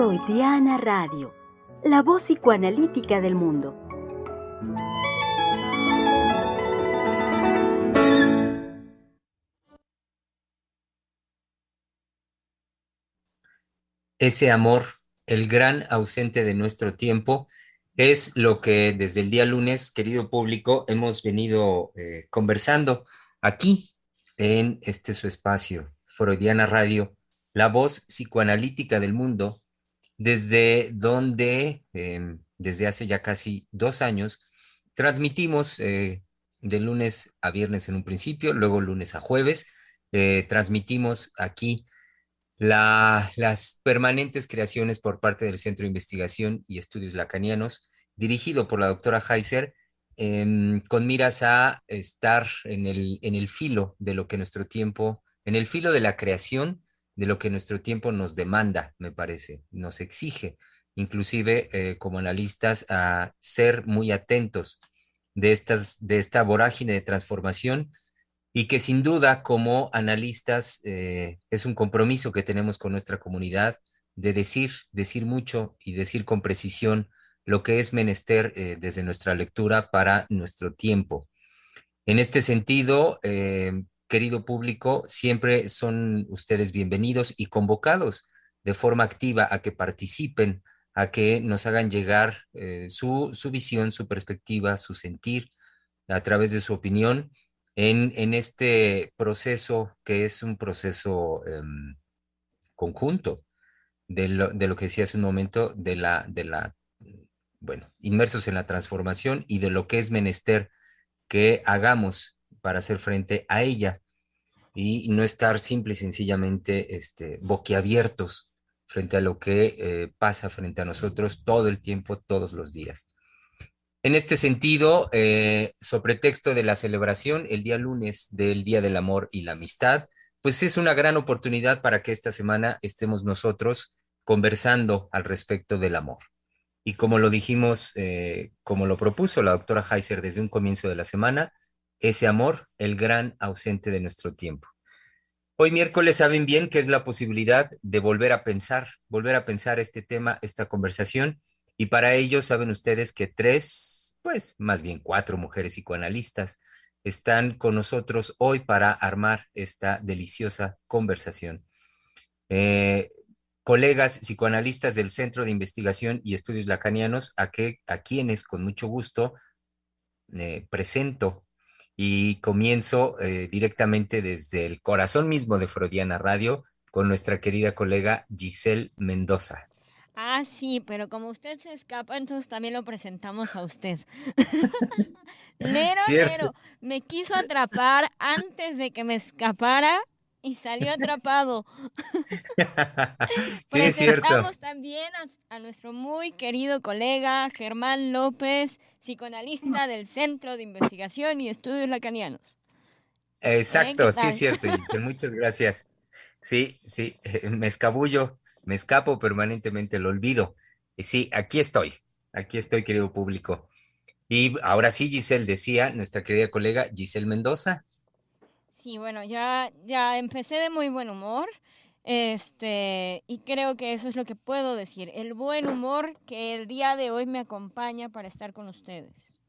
Freudiana Radio, la voz psicoanalítica del mundo. Ese amor, el gran ausente de nuestro tiempo, es lo que desde el día lunes, querido público, hemos venido eh, conversando aquí en este su espacio, Freudiana Radio, la voz psicoanalítica del mundo, desde donde, em, desde hace ya casi dos años, transmitimos eh, de lunes a viernes en un principio, luego lunes a jueves, eh, transmitimos aquí las permanentes creaciones por parte del Centro de Investigación y Estudios Lacanianos, dirigido por la doctora Heiser, em, con miras a estar en el, en el filo de lo que nuestro tiempo, en el filo de la creación, de lo que nuestro tiempo nos demanda, me parece, nos exige, inclusive eh, como analistas, a ser muy atentos de, estas, de esta vorágine de transformación y que sin duda como analistas eh, es un compromiso que tenemos con nuestra comunidad de decir, decir mucho y decir con precisión lo que es menester eh, desde nuestra lectura para nuestro tiempo. En este sentido, querido público, siempre son ustedes bienvenidos y convocados de forma activa a que participen, a que nos hagan llegar su, su visión, su perspectiva, su sentir a través de su opinión en, este proceso que es un proceso em, conjunto de lo, que decía hace un momento, de la, de la, bueno, inmersos en la transformación y de lo que es menester que hagamos para hacer frente a ella y no estar simple y sencillamente este, boquiabiertos frente a lo que eh, pasa frente a nosotros todo el tiempo, todos los días. En este sentido, eh, sobre texto de la celebración el día lunes del Día del Amor y la Amistad, pues es una gran oportunidad para que esta semana estemos nosotros conversando al respecto del amor. Y como lo dijimos, eh, como lo propuso la doctora Heiser desde un comienzo de la semana, ese amor, el gran ausente de nuestro tiempo. Hoy miércoles saben bien que es la posibilidad de volver a pensar, volver a pensar este tema, esta conversación, y para ello saben ustedes que tres, pues más bien cuatro mujeres psicoanalistas están con nosotros hoy para armar esta deliciosa conversación. Eh, colegas psicoanalistas del Centro de Investigación y Estudios Lacanianos, a, a quienes con mucho gusto eh, presento y comienzo eh, directamente desde el corazón mismo de Freudiana Radio con nuestra querida colega Giselle Mendoza. Ah, sí, pero como usted se escapa, entonces también lo presentamos a usted. Nero, Nero, me quiso atrapar antes de que me escapara y salió atrapado. sí, es cierto. también a, nuestro muy querido colega Germán López, psicoanalista del Centro de Investigación y Estudios Lacanianos. Exacto, sí, es cierto. muchas gracias. Sí, sí, me escabullo me escapo permanentemente, lo olvido. Y sí, aquí estoy, aquí estoy, querido público. Y ahora sí, Giselle decía, nuestra querida colega Giselle Mendoza. Sí, bueno, ya, ya empecé de muy buen humor. Este, y creo que eso es lo que puedo decir, el buen humor que el día de hoy me acompaña para estar con ustedes.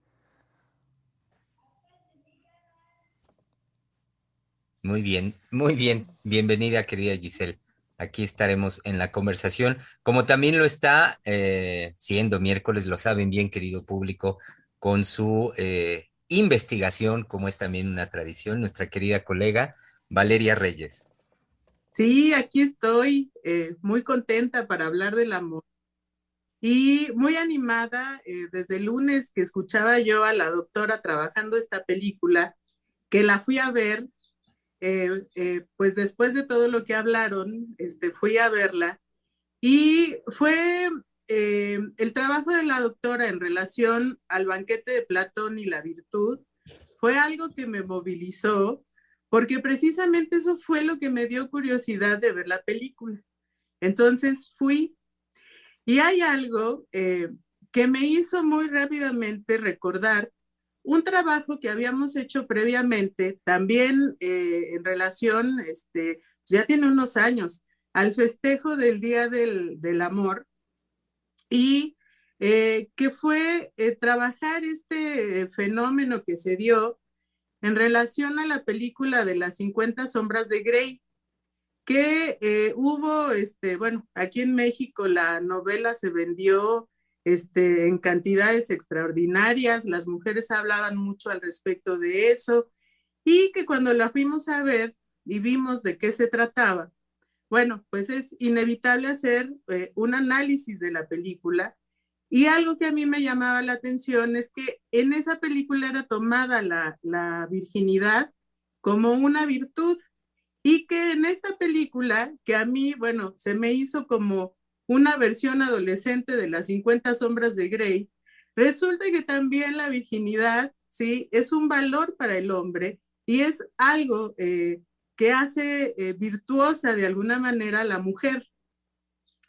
Muy bien, muy bien. Bienvenida, querida Giselle aquí estaremos en la conversación, como también lo está eh, siendo miércoles, lo saben bien, querido público, con su eh, investigación, como es también una tradición, nuestra querida colega Valeria Reyes. Sí, aquí estoy, eh, muy contenta para hablar del amor. Y muy animada desde el lunes que escuchaba yo a la doctora trabajando esta película, que la fui a ver eh, eh, pues después de todo lo que hablaron, este, fui a verla y fue eh, el trabajo de la doctora en relación al banquete de Platón y la virtud, fue algo que me movilizó porque precisamente eso fue lo que me dio curiosidad de ver la película. Entonces fui y hay algo que me hizo muy rápidamente recordar un trabajo que habíamos hecho previamente, también eh, en relación, este, ya tiene unos años, al festejo del Día del, Amor y eh, que fue eh, trabajar este fenómeno que se dio en relación a la película de las 50 sombras de Grey, que eh, hubo, este, bueno, aquí en México la novela se vendió este, en cantidades extraordinarias, las mujeres hablaban mucho al respecto de eso y que cuando la fuimos a ver y vimos de qué se trataba, bueno, pues es inevitable hacer eh, un análisis de la película y algo que a mí me llamaba la atención es que en esa película era tomada la, virginidad como una virtud y que en esta película, que a mí, bueno, se me hizo como una versión adolescente de las 50 sombras de Grey, resulta que también la virginidad, ¿sí? Es un valor para el hombre y es algo eh, que hace eh, virtuosa de alguna manera a la mujer.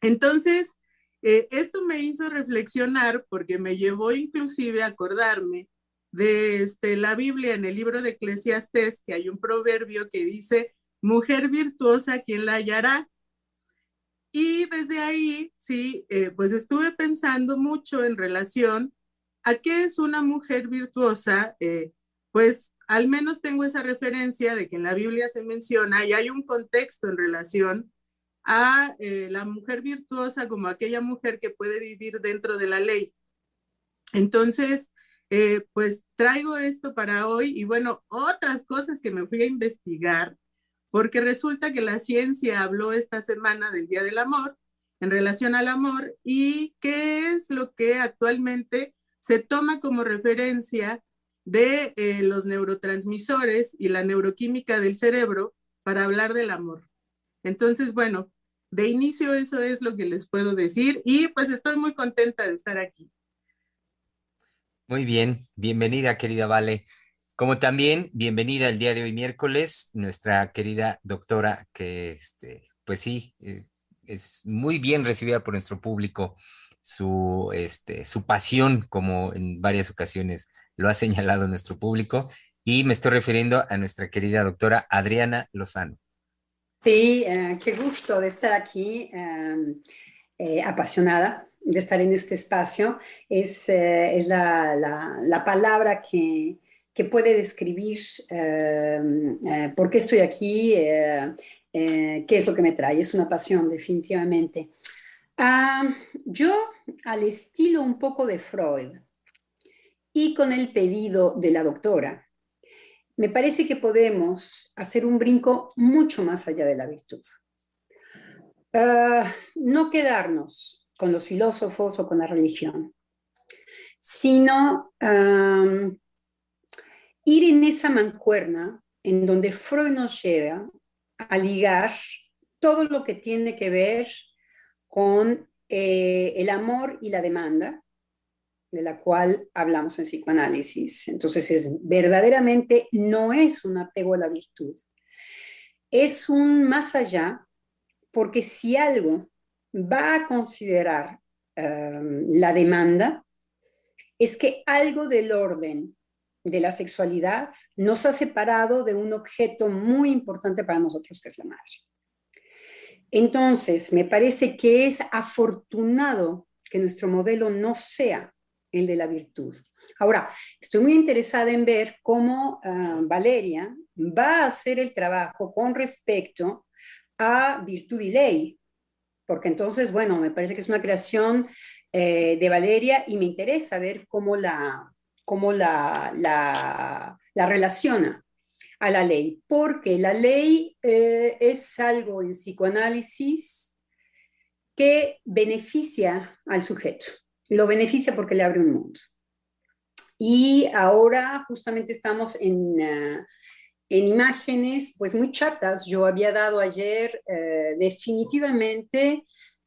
Entonces, eh, esto me hizo reflexionar porque me llevó inclusive a acordarme de este, la Biblia en el libro de Eclesiastés, que hay un proverbio que dice, mujer virtuosa, ¿quién la hallará? Y desde ahí, sí, eh, pues estuve pensando mucho en relación a qué es una mujer virtuosa, pues al menos tengo esa referencia de que en la Biblia se menciona y hay un contexto en relación a eh, la mujer virtuosa como aquella mujer que puede vivir dentro de la ley. Entonces, pues traigo esto para hoy y bueno, otras cosas que me fui a investigar porque resulta que la ciencia habló esta semana del Día del Amor en relación al amor y qué es lo que actualmente se toma como referencia de eh, los neurotransmisores y la neuroquímica del cerebro para hablar del amor. Entonces, bueno, de inicio eso es lo que les puedo decir y pues estoy muy contenta de estar aquí. Muy bien, bienvenida querida Vale. Como también, bienvenida el día de hoy miércoles, nuestra querida doctora, que este, pues sí, eh, es muy bien recibida por nuestro público, su, este, su pasión, como en varias ocasiones lo ha señalado nuestro público, y me estoy refiriendo a nuestra querida doctora Adriana Lozano. Sí, eh, qué gusto de estar aquí, em, eh, apasionada de estar en este espacio. Es, es la, la, la palabra que que puede describir em, eh, por qué estoy aquí, eh, eh, qué es lo que me trae. Es una pasión, definitivamente. Ah, yo, al estilo un poco de Freud y con el pedido de la doctora, me parece que podemos hacer un brinco mucho más allá de la virtud. Ah, no quedarnos con los filósofos o con la religión, sino ir en esa mancuerna en donde Freud nos lleva a ligar todo lo que tiene que ver con eh, el amor y la demanda, de la cual hablamos en psicoanálisis. Entonces, es verdaderamente no es un apego a la virtud, es un más allá, porque si algo va a considerar um, la demanda, es que algo del orden de la sexualidad nos ha separado de un objeto muy importante para nosotros, que es la madre. Entonces, me parece que es afortunado que nuestro modelo no sea el de la virtud. Ahora, estoy muy interesada en ver cómo ah, Valeria va a hacer el trabajo con respecto a virtud y ley, porque entonces, bueno, me parece que es una creación eh, de Valeria y me interesa ver cómo la, cómo la, la, relaciona a la ley, porque la ley eh, es algo en psicoanálisis que beneficia al sujeto, lo beneficia porque le abre un mundo. Y ahora justamente estamos en, eh, en imágenes pues muy chatas. Yo había dado ayer eh, definitivamente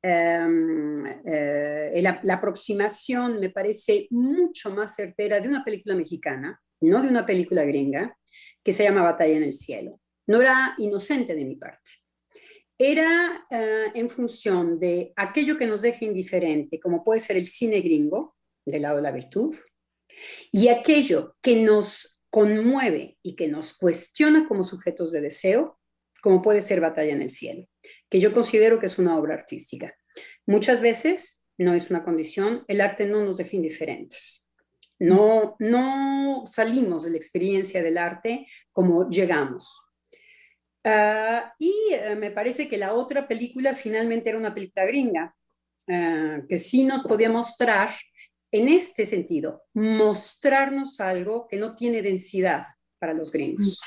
Em, eh, la, aproximación me parece mucho más certera de una película mexicana, no de una película gringa, que se llama Batalla en el Cielo. No era inocente de mi parte. Era eh, en función de aquello que nos deja indiferente, como puede ser el cine gringo, del lado de la virtud, y aquello que nos conmueve y que nos cuestiona como sujetos de deseo, como puede ser Batalla en el Cielo, que yo considero que es una obra artística. Muchas veces no es una condición, el arte no nos deja indiferentes. No, no salimos de la experiencia del arte como llegamos. Ah, y eh, me parece que la otra película finalmente era una película gringa, ah, que sí nos podía mostrar en este sentido, mostrarnos algo que no tiene densidad para los gringos.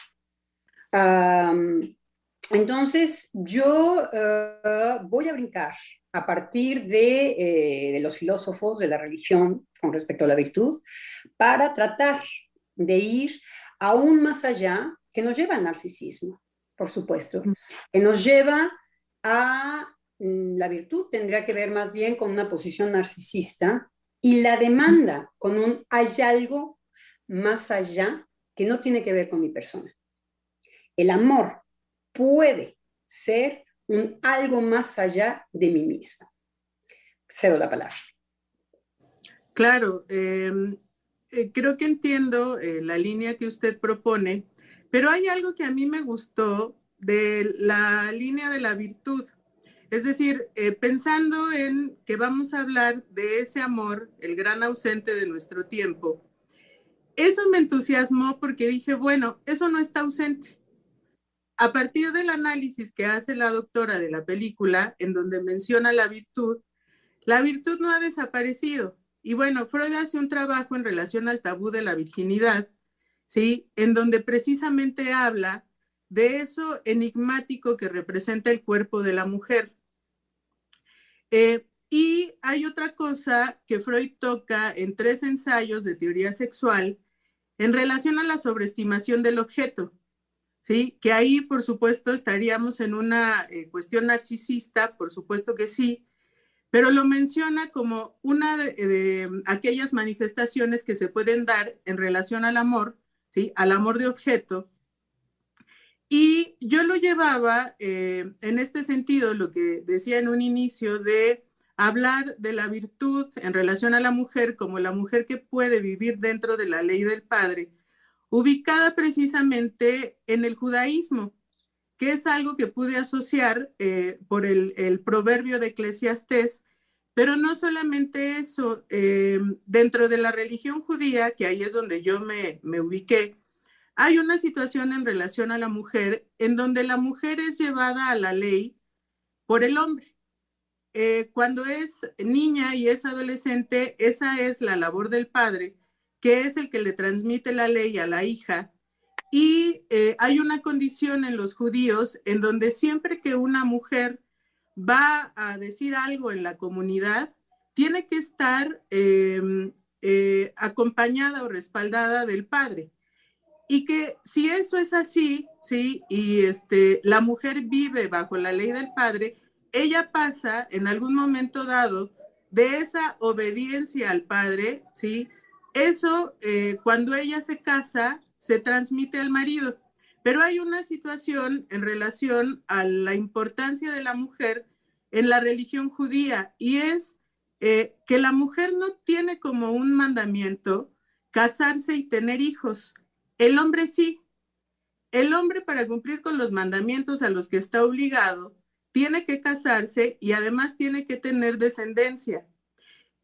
entonces, yo ah, voy a brincar a partir de, eh, de, los filósofos de la religión con respecto a la virtud para tratar de ir aún más allá que nos lleva al narcisismo, por supuesto, que nos lleva a mm, la virtud, tendría que ver más bien con una posición narcisista y la demanda con un hay algo más allá que no tiene que ver con mi persona. El amor puede ser un algo más allá de mí misma. Cedo la palabra. Claro, em, eh, creo que entiendo eh, la línea que usted propone, pero hay algo que a mí me gustó de la línea de la virtud. Es decir, eh, pensando en que vamos a hablar de ese amor, el gran ausente de nuestro tiempo, eso me entusiasmó porque dije, bueno, eso no está ausente. A partir del análisis que hace la doctora de la película, en donde menciona la virtud, la virtud no ha desaparecido. Y bueno, Freud hace un trabajo en relación al tabú de la virginidad, ¿sí? En donde precisamente habla de eso enigmático que representa el cuerpo de la mujer. Eh, y hay otra cosa que Freud toca en tres ensayos de teoría sexual en relación a la sobreestimación del objeto, ¿sí? Que ahí, por supuesto, estaríamos en una eh, cuestión narcisista, por supuesto que sí, pero lo menciona como una de, aquellas manifestaciones que se pueden dar en relación al amor, ¿sí? Al amor de objeto, y yo lo llevaba eh, en este sentido, lo que decía en un inicio, de hablar de la virtud en relación a la mujer como la mujer que puede vivir dentro de la ley del Padre, ubicada precisamente en el judaísmo, que es algo que pude asociar eh, por el, proverbio de Eclesiastés, pero no solamente eso, eh, dentro de la religión judía, que ahí es donde yo me, me ubiqué, hay una situación en relación a la mujer en donde la mujer es llevada a la ley por el hombre. Eh, cuando es niña y es adolescente, esa es la labor del padre, que es el que le transmite la ley a la hija. Y eh, hay una condición en los judíos en donde siempre que una mujer va a decir algo en la comunidad, tiene que estar em, eh, acompañada o respaldada del padre. Y que si eso es así, sí, y este, la mujer vive bajo la ley del padre, ella pasa en algún momento dado de esa obediencia al padre, sí, eso eh, cuando ella se casa se transmite al marido. Pero hay una situación en relación a la importancia de la mujer en la religión judía y es eh, que la mujer no tiene como un mandamiento casarse y tener hijos. El hombre sí. El hombre para cumplir con los mandamientos a los que está obligado, tiene que casarse y además tiene que tener descendencia.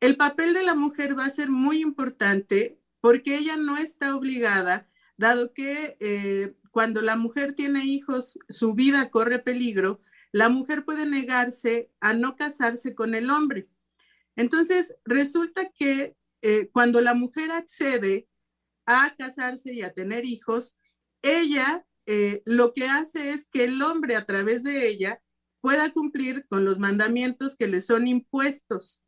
El papel de la mujer va a ser muy importante porque ella no está obligada, dado que eh, cuando la mujer tiene hijos, su vida corre peligro, la mujer puede negarse a no casarse con el hombre. Entonces, resulta que eh, cuando la mujer accede a casarse y a tener hijos, ella eh, lo que hace es que el hombre a través de ella pueda cumplir con los mandamientos que le son impuestos.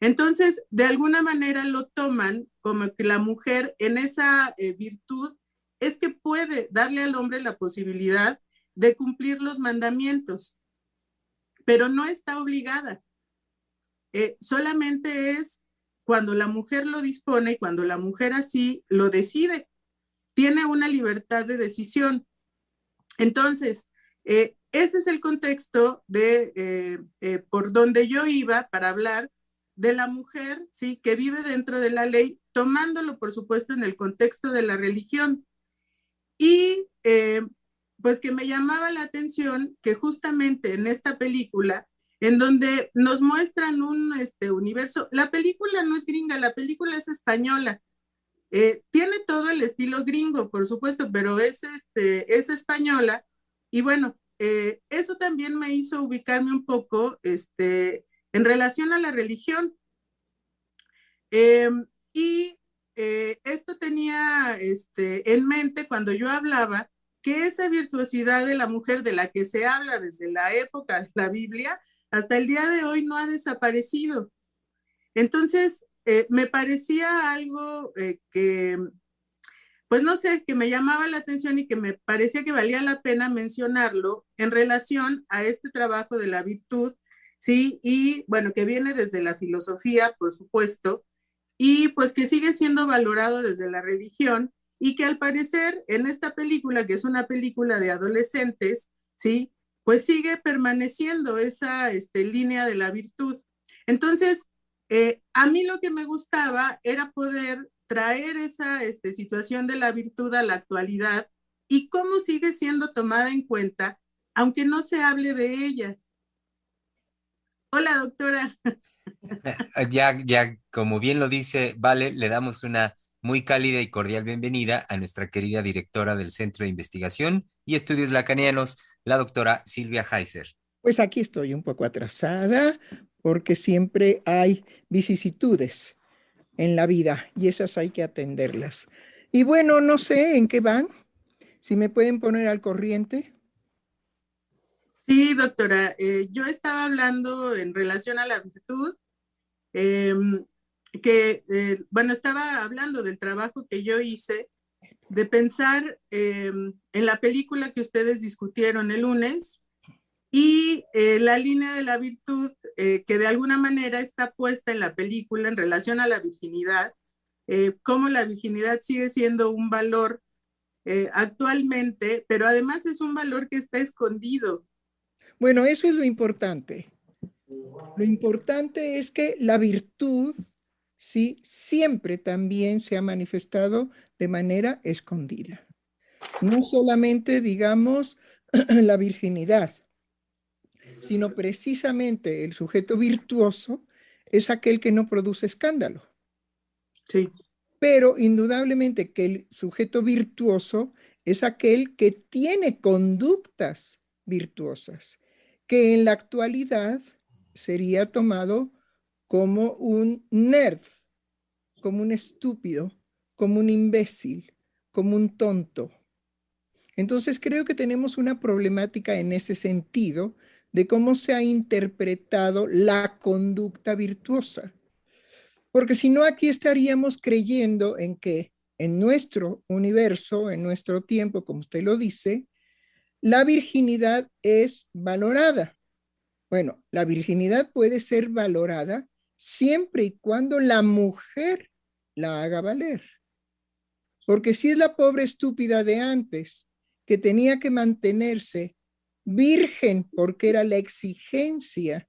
Entonces, de alguna manera lo toman como que la mujer en esa eh, virtud es que puede darle al hombre la posibilidad de cumplir los mandamientos, pero no está obligada. Eh, solamente es cuando la mujer lo dispone y cuando la mujer así lo decide. Tiene una libertad de decisión. Entonces, eh, ese es el contexto de eh, por donde yo iba para hablar de la mujer, sí, que vive dentro de la ley, tomándolo, por supuesto, en el contexto de la religión. Y pues que me llamaba la atención que justamente en esta película, en donde nos muestran un este, universo, la película no es gringa, la película es española. Eh, tiene todo el estilo gringo, por supuesto, pero es, este, es española. Y bueno, eh, eso también me hizo ubicarme un poco este, en relación a la religión. Em, y eh, esto tenía este, en mente cuando yo hablaba que esa virtuosidad de la mujer de la que se habla desde la época de la Biblia hasta el día de hoy no ha desaparecido. Entonces, eh, me parecía algo eh, que, pues no sé, que me llamaba la atención y que me parecía que valía la pena mencionarlo en relación a este trabajo de la virtud, ¿sí? Y bueno, que viene desde la filosofía, por supuesto, y pues que sigue siendo valorado desde la religión y que al parecer en esta película, que es una película de adolescentes, ¿sí? Pues sigue permaneciendo esa este, línea de la virtud. Entonces, eh, a mí lo que me gustaba era poder traer esa este, situación de la virtud a la actualidad y cómo sigue siendo tomada en cuenta, aunque no se hable de ella. Hola, doctora. Ya, ya, como bien lo dice, Vale, le damos una muy cálida y cordial bienvenida a nuestra querida directora del Centro de Investigación y Estudios Lacanianos, la doctora Silvia Heiser. Pues aquí estoy un poco atrasada porque siempre hay vicisitudes en la vida y esas hay que atenderlas. Y bueno, no sé en qué van, si me pueden poner al corriente. Sí, doctora, eh, yo estaba hablando en relación a la virtud, em, que, eh, bueno, estaba hablando del trabajo que yo hice de pensar em, en la película que ustedes discutieron el lunes, y eh, la línea de la virtud, eh, que de alguna manera está puesta en la película en relación a la virginidad, cómo la virginidad sigue siendo un valor actualmente, pero además es un valor que está escondido. Bueno, eso es lo importante. Lo importante es que la virtud, sí, siempre también se ha manifestado de manera escondida. No solamente, digamos, la virginidad, sino precisamente el sujeto virtuoso es aquel que no produce escándalo. Sí. Pero indudablemente que el sujeto virtuoso es aquel que tiene conductas virtuosas, que en la actualidad sería tomado como un nerd, como un estúpido, como un imbécil, como un tonto. Entonces creo que tenemos una problemática en ese sentido de cómo se ha interpretado la conducta virtuosa. Porque si no, aquí estaríamos creyendo en que en nuestro universo, en nuestro tiempo, como usted lo dice, la virginidad es valorada. Bueno, la virginidad puede ser valorada siempre y cuando la mujer la haga valer. Porque si es la pobre estúpida de antes que tenía que mantenerse virgen, porque era la exigencia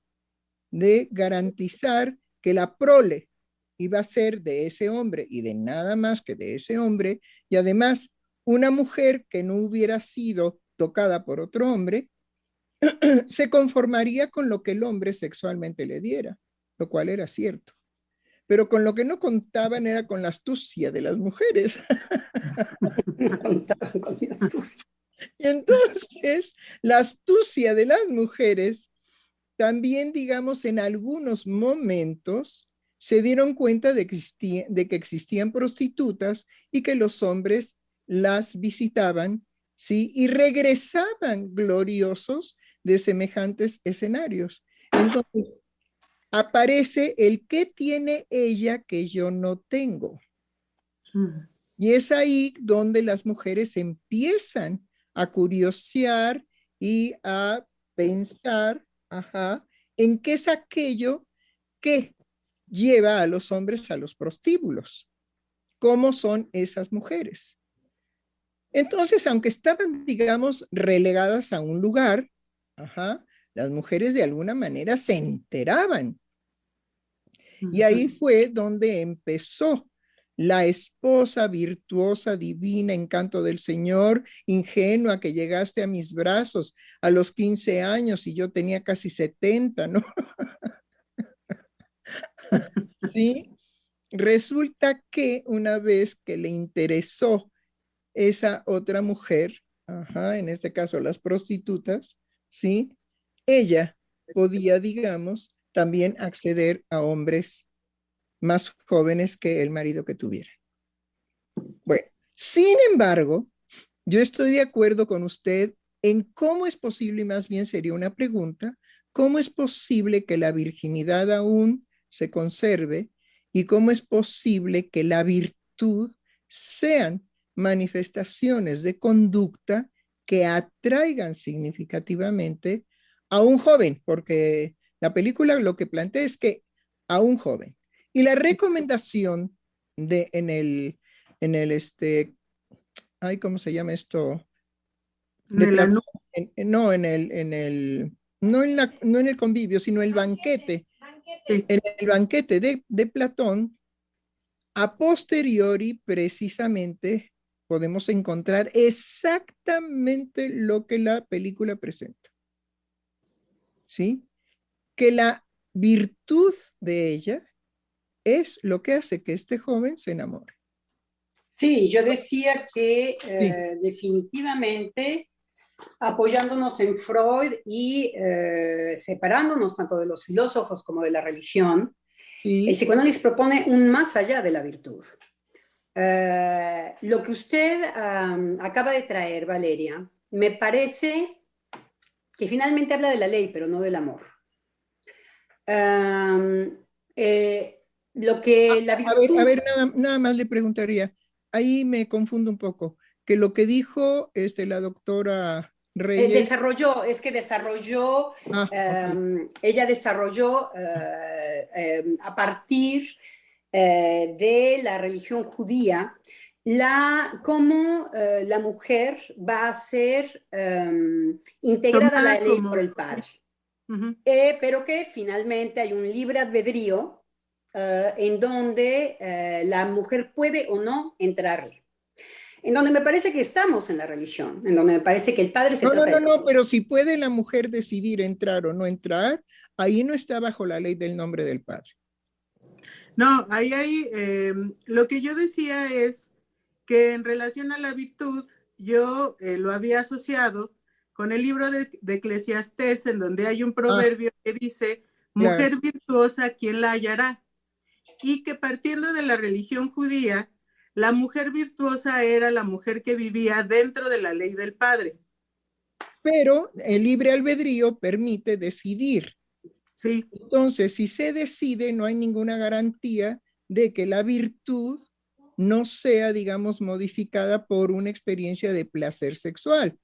de garantizar que la prole iba a ser de ese hombre y de nada más que de ese hombre, y además una mujer que no hubiera sido tocada por otro hombre, se conformaría con lo que el hombre sexualmente le diera, lo cual era cierto. Pero con lo que no contaban era con la astucia de las mujeres. con astucia. Y entonces, la astucia de las mujeres también, digamos, en algunos momentos se dieron cuenta de, de que existían prostitutas y que los hombres las visitaban, ¿sí? Y regresaban gloriosos de semejantes escenarios. Entonces, aparece el que tiene ella que yo no tengo. Mm. Y es ahí donde las mujeres empiezan a curiosear y a pensar ajá, en qué es aquello que lleva a los hombres a los prostíbulos. ¿Cómo son esas mujeres? Entonces, aunque estaban, digamos, relegadas a un lugar, ajá, las mujeres de alguna manera se enteraban. Y ahí fue donde empezó la esposa virtuosa, divina, encanto del Señor, ingenua que llegaste a mis brazos a los 15 años y yo tenía casi 70, ¿no? sí, resulta que una vez que le interesó esa otra mujer, en este caso las prostitutas, ¿sí? Ella podía, digamos, también acceder a hombres más jóvenes que el marido que tuviera. Bueno, sin embargo, yo estoy de acuerdo con usted en cómo es posible, y más bien sería una pregunta, cómo es posible que la virginidad aún se conserve y cómo es posible que la virtud sean manifestaciones de conducta que atraigan significativamente a un joven, porque la película lo que plantea es que a un joven. Y la recomendación de en el, en el este, ay, ¿cómo se llama esto? no, en el, en el, no en, la, no en el convivio, sino el banquete. En el banquete de, de Platón, a posteriori, precisamente, podemos encontrar exactamente lo que la película presenta. ¿Sí? Que la virtud de ella es lo que hace que este joven se enamore. Sí, yo decía que eh, definitivamente apoyándonos en Freud y eh, separándonos tanto de los filósofos como de la religión, el psicoanálisis propone un más allá de la virtud. Eh, lo que usted acaba de traer, Valeria, me parece que finalmente habla de la ley, pero no del amor. Lo que la A ver, nada, más le preguntaría, ahí me confundo un poco, que lo que dijo este, la doctora Reyes... desarrolló, es que desarrolló, ah, ella desarrolló eh, em, a partir eh, de la religión judía, la, cómo eh, la mujer va a ser em, integrada a la ley por el padre. pero que finalmente hay un libre albedrío eh, en donde eh, la mujer puede o no entrarle. En donde me parece que estamos en la religión, en donde me parece que el padre se No, no, no, no, pero si puede la mujer decidir entrar o no entrar, ahí no está bajo la ley del nombre del padre. No, ahí hay, eh, lo que yo decía es que en relación a la virtud, yo lo había asociado con el libro de, de, Eclesiastés, en donde hay un ah. proverbio que dice, mujer virtuosa, ¿quién la hallará? y que partiendo de la religión judía, la mujer virtuosa era la mujer que vivía dentro de la ley del Padre. Pero el libre albedrío permite decidir. Sí. Entonces, si se decide, no hay ninguna garantía de que la virtud no sea, digamos, modificada por una experiencia de placer sexual,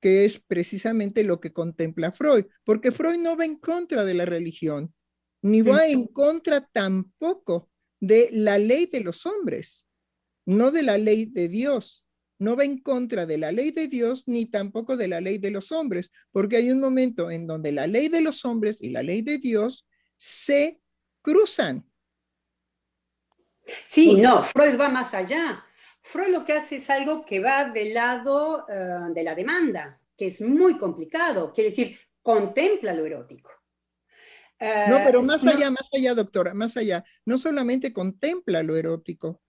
que es precisamente lo que contempla Freud, porque Freud no va en contra de la religión, ni va en contra tampoco de la ley de los hombres, no de la ley de Dios. No va en contra de la ley de Dios ni tampoco de la ley de los hombres, porque hay un momento en donde la ley de los hombres y la ley de Dios se cruzan. Sí, no, Freud va más allá. Freud lo que hace es algo que va del lado eh, de la demanda, que es muy complicado. Quiere decir, contempla lo erótico. No, pero más allá, más allá, doctora, más allá, no solamente contempla lo erótico,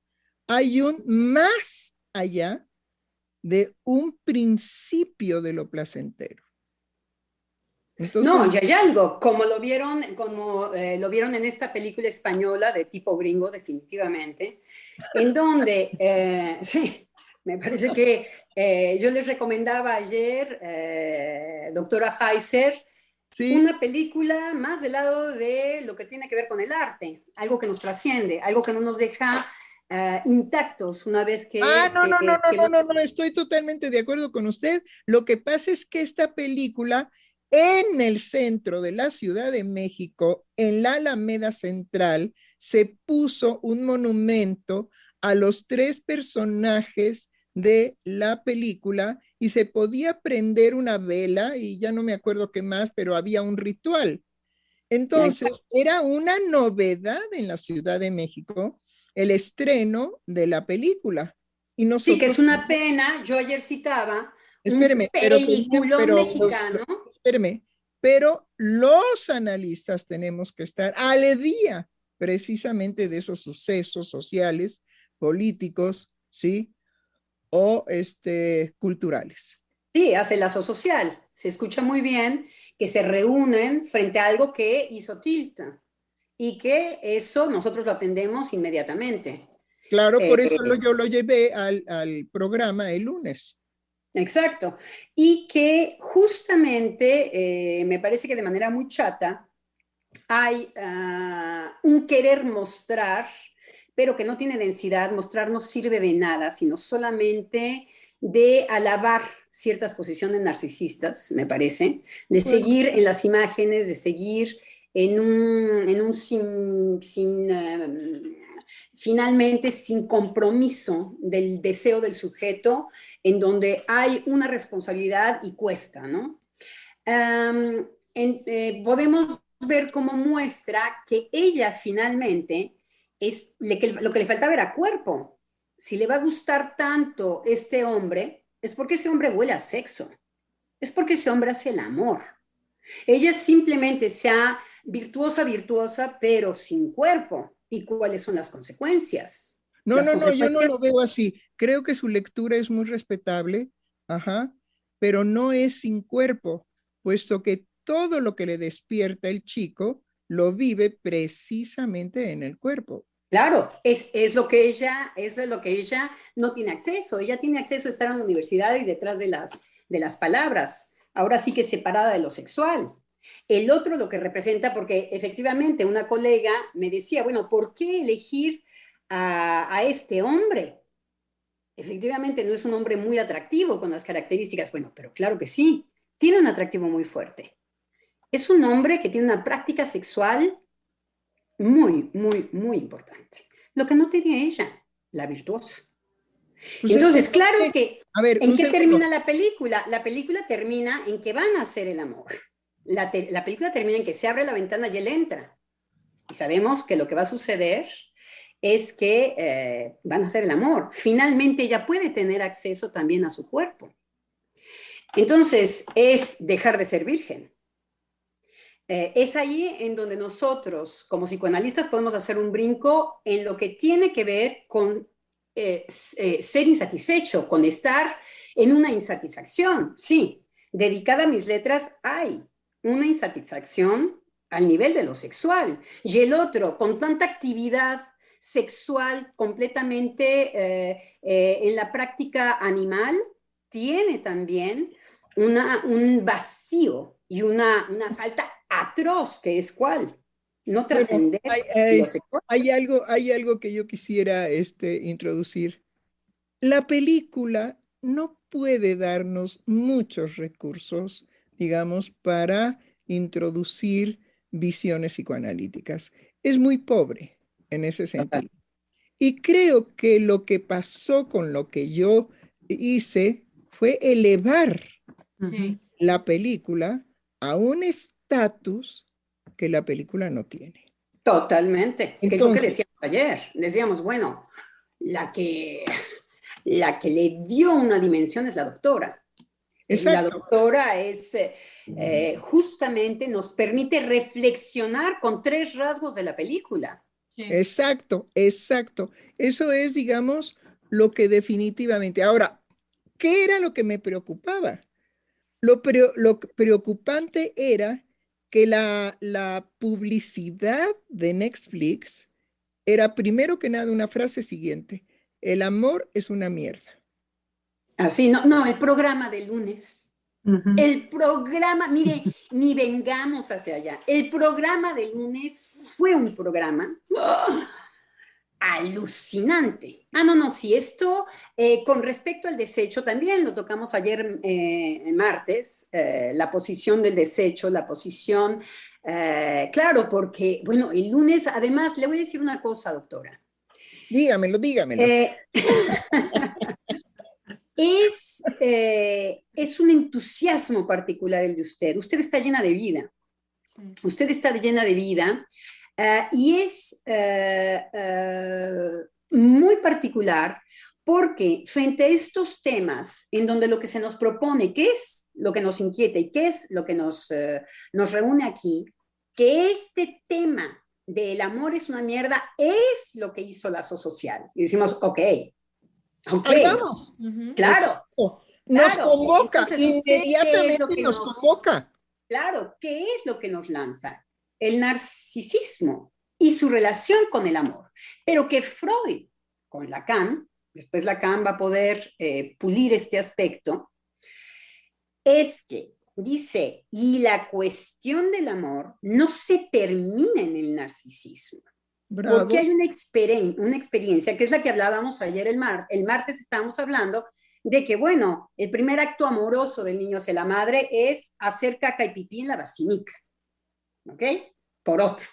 hay un más allá de un principio de lo placentero. no, ya hay algo, como lo vieron, como eh, lo vieron en esta película española de tipo gringo, definitivamente, en donde, eh, sí, me parece que eh, yo les recomendaba ayer, doctora Heiser, una película más del lado de lo que tiene que ver con el arte, algo que nos trasciende, algo que no nos deja eh, intactos una vez que... Ah, no, no, no, no, no, no, estoy totalmente de acuerdo con usted. Lo que pasa es que esta película en el centro de la Ciudad de México, en la Alameda Central, se puso un monumento a los tres personajes de la película y se podía prender una vela y ya no me acuerdo qué más, pero había un ritual. Entonces, era una novedad en la Ciudad de México el estreno de la película. Y nosotros, sí, que es una pena, yo ayer citaba espéreme, un pero, mexicano. Espéreme, pero los analistas tenemos que estar al día precisamente de esos sucesos sociales, políticos, ¿sí? O este, culturales. Sí, hace lazo social. Se escucha muy bien que se reúnen frente a algo que hizo tilt y que eso nosotros lo atendemos inmediatamente. Claro, por eso eh, yo lo llevé al, al, programa el lunes. Exacto. Y que justamente eh, me parece que de manera muy chata hay uh, un querer mostrar, pero que no tiene densidad. Mostrar no sirve de nada, sino solamente de alabar ciertas posiciones narcisistas, me parece, de seguir en las imágenes, de seguir en un, en un sin, sin um, finalmente sin compromiso del deseo del sujeto, en donde hay una responsabilidad y cuesta, ¿no? Um, en, eh, podemos ver cómo muestra que ella finalmente es le, que, lo que le faltaba era cuerpo, si le va a gustar tanto este hombre, es porque ese hombre huele a sexo, es porque ese hombre hace el amor. Ella simplemente sea virtuosa, virtuosa, pero sin cuerpo. ¿Y cuáles son las consecuencias? No, no, no, yo no lo veo así. Creo que su lectura es muy respetable, ajá, pero no es sin cuerpo, puesto que todo lo que le despierta el chico lo vive precisamente en el cuerpo. Claro, es, es, lo que ella, es lo que ella no tiene acceso. Ella tiene acceso a estar en la universidad y detrás de las, de las palabras. Ahora sí que separada de lo sexual. El otro lo que representa, porque efectivamente una colega me decía, bueno, ¿por qué elegir a, a este hombre? Efectivamente no es un hombre muy atractivo con las características. Bueno, pero claro que sí, tiene un atractivo muy fuerte. Es un hombre que tiene una práctica sexual muy, muy, muy importante. Lo que no tenía ella, la virtuosa. Pues Entonces, claro que, a ver, ¿en qué termina la película? La película termina en que van a hacer el amor. La, la, película termina en que se abre la ventana y él entra. Y sabemos que lo que va a suceder es que eh, van a hacer el amor. Finalmente ella puede tener acceso también a su cuerpo. Entonces, es dejar de ser virgen. Eh, es ahí en donde nosotros, como psicoanalistas, podemos hacer un brinco en lo que tiene que ver con eh, ser insatisfecho, con estar en una insatisfacción. Sí, dedicada a mis letras hay una insatisfacción al nivel de lo sexual. Y el otro, con tanta actividad sexual completamente en la práctica animal, tiene también una, un vacío y una, una falta atroz que es cuál. No trascender. hay, algo, hay algo que yo quisiera este, introducir. La película no puede darnos muchos recursos, digamos, para introducir visiones psicoanalíticas. Es muy pobre en ese sentido. Y creo que lo que pasó con lo que yo hice fue elevar la película a un estatus que la película no tiene. Totalmente, que es lo que decíamos ayer. Decíamos, bueno, la que, la que le dio una dimensión es la doctora. Exacto. La doctora es eh, justamente nos permite reflexionar con tres rasgos de la película. Exacto, exacto. Eso es, digamos, lo que definitivamente. Ahora, ¿qué era lo que me preocupaba? Lo, lo preocupante era que la, la publicidad de Netflix era primero que nada una frase siguiente, el amor es una mierda. Así, no, no, el programa de lunes. El programa, mire, ni vengamos hacia allá. El programa de lunes fue un programa alucinante. Ah, no, no, sí, esto eh, con respecto al desecho, también lo tocamos ayer eh, martes, eh, la posición del desecho, la posición, claro, porque, bueno, el lunes, además, le voy a decir una cosa, doctora. Dígamelo, dígamelo. es, es un entusiasmo particular el de usted. Usted está llena de vida. Usted está llena de vida Eh, y es eh, eh, muy particular porque frente a estos temas en donde lo que se nos propone, qué es lo que nos inquieta y qué es lo que nos, nos reúne aquí, que este tema del amor es una mierda es lo que hizo Lazo Social. Y decimos, ok, ok, claro. Nos convoca, inmediatamente nos convoca. Claro, ¿qué es lo que nos lanza? El narcisismo y su relación con el amor. Pero que Freud, con Lacan, después Lacan va a poder eh, pulir este aspecto, es que dice, y la cuestión del amor no se termina en el narcisismo. Porque hay una, una experiencia, que es la que hablábamos ayer el, mar, el martes, estábamos hablando de que, bueno, el primer acto amoroso del niño hacia la madre es hacer caca y pipí en la vacinica, ¿ok? Por otro.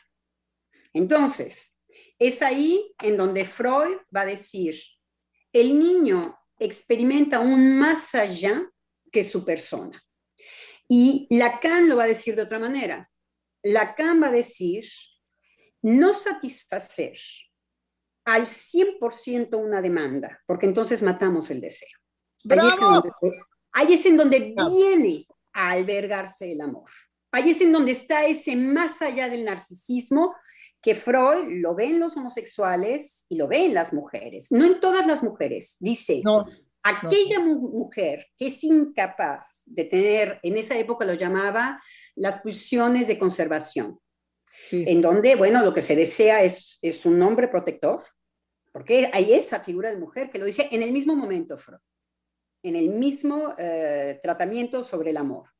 Entonces, es ahí en donde Freud va a decir, el niño experimenta un más allá que su persona. Y Lacan lo va a decir de otra manera. Lacan va a decir, no satisfacer al 100% una demanda, porque entonces matamos el deseo. Ahí es en donde, viene a albergarse el amor. Ahí es en donde está ese más allá del narcisismo que Freud lo ve en los homosexuales y lo ve en las mujeres. No en todas las mujeres. Dice, aquella mujer que es incapaz de tener, en esa época lo llamaba las pulsiones de conservación, en donde, bueno, lo que se desea es, es un hombre protector, porque hay esa figura de mujer que lo dice en el mismo momento en el mismo eh, tratamiento sobre el amor.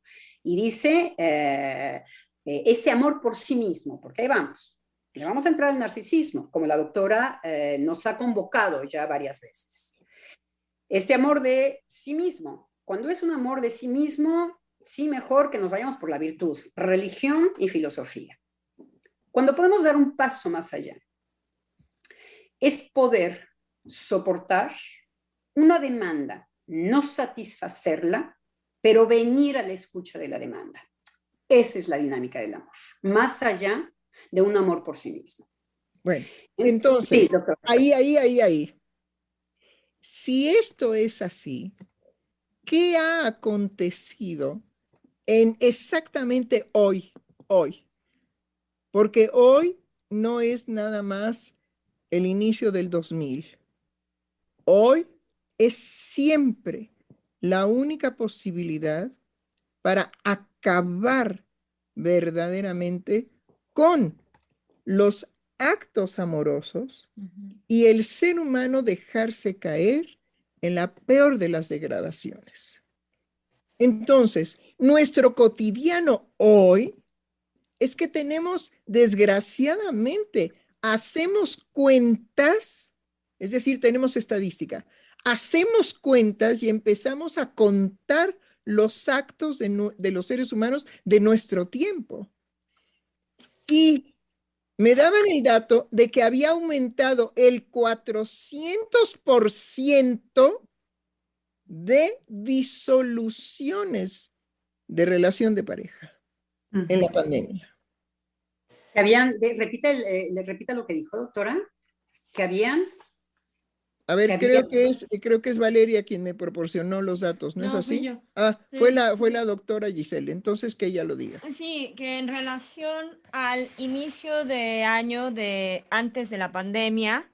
Y dice eh, eh, ese amor por sí mismo, porque ahí vamos. Le vamos a entrar al narcisismo, como la doctora nos ha convocado ya varias veces. Este amor de sí mismo. Cuando es un amor de sí mismo, sí mejor que nos vayamos por la virtud, religión y filosofía. Cuando podemos dar un paso más allá, es poder soportar una demanda no satisfacerla, pero venir a la escucha de la demanda. Esa es la dinámica del amor, más allá de un amor por sí mismo. Bueno, entonces, ahí, ahí, ahí, ahí. Si esto es así, ¿qué ha acontecido en exactamente hoy, hoy? Porque hoy no es nada más el inicio del 2000. Hoy es siempre la única posibilidad para acabar verdaderamente con los actos amorosos y el ser humano dejarse caer en la peor de las degradaciones. Entonces, nuestro cotidiano hoy es que tenemos, desgraciadamente, hacemos cuentas, es decir, tenemos estadística, hacemos cuentas y empezamos a contar los actos de, los seres humanos de nuestro tiempo. Y me daban el dato de que había aumentado el 400% de disoluciones de relación de pareja en la pandemia. Habían, repita, eh, le repita lo que dijo, doctora, que habían a ver, creo que, es, creo que es Valeria quien me proporcionó los datos, ¿no, es así? Ah, fue la, fue la doctora Giselle, entonces que ella lo diga. Sí, que en relación al inicio de año de antes de la pandemia,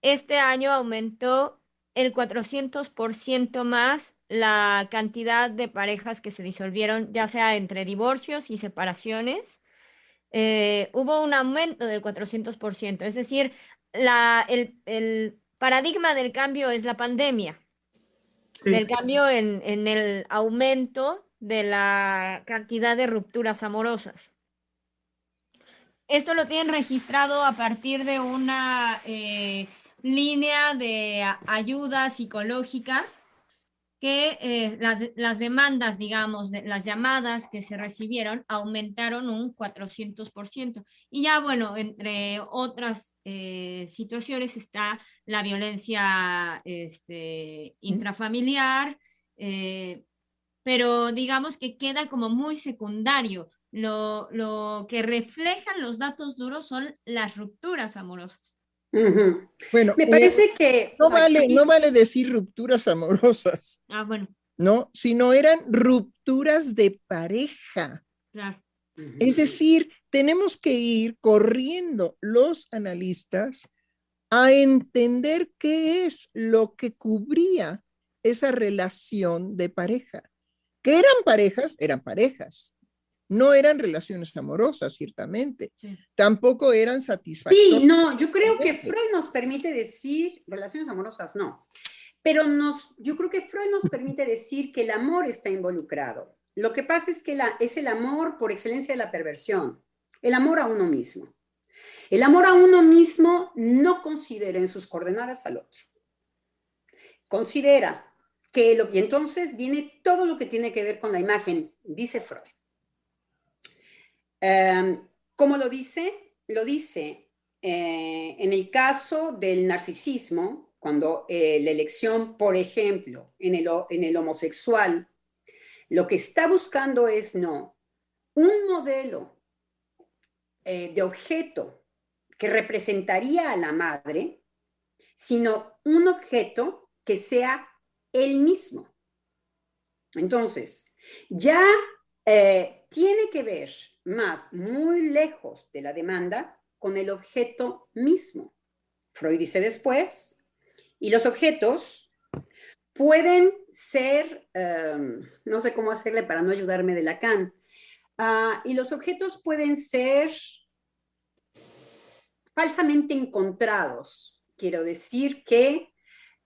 este año aumentó el 400% más la cantidad de parejas que se disolvieron, ya sea entre divorcios y separaciones. Eh, hubo un aumento del 400%, es decir, la, el, el paradigma del cambio es la pandemia, del cambio en, el aumento de la cantidad de rupturas amorosas. Esto lo tienen registrado a partir de una eh, línea de ayuda psicológica que eh, las, demandas, digamos, de, las llamadas que se recibieron aumentaron un 400%. Y ya, bueno, entre otras eh, situaciones está la violencia este, intrafamiliar, eh, pero digamos que queda como muy secundario. lo, lo que reflejan los datos duros son las rupturas amorosas. Bueno, me parece que no vale, no vale decir rupturas amorosas. Ah, bueno. No, sino eran rupturas de pareja. Claro. Es decir, tenemos que ir corriendo los analistas a entender qué es lo que cubría esa relación de pareja. Que eran parejas, eran parejas. No eran relaciones amorosas, ciertamente. Tampoco eran satisfactorias. Sí, no, yo creo que Freud nos permite decir, relaciones amorosas no, pero nos, yo creo que Freud nos permite decir que el amor está involucrado. Lo que pasa es que la, es el amor por excelencia de la perversión, el amor a uno mismo. El amor a uno mismo no considera en sus coordenadas al otro. Considera que lo, y entonces viene todo lo que tiene que ver con la imagen, dice Freud. Em, ¿Cómo lo dice? Lo dice eh, en el caso del narcisismo, cuando eh, la elección, por ejemplo, en el, en el homosexual, lo que está buscando es no un modelo eh, de objeto que representaría a la madre, sino un objeto que sea él mismo. Entonces, ya tiene que ver más muy lejos de la demanda con el objeto mismo. Freud dice después, y los objetos pueden ser, em, no sé cómo hacerle para no ayudarme de Lacan, ah, y los objetos pueden ser falsamente encontrados. Quiero decir que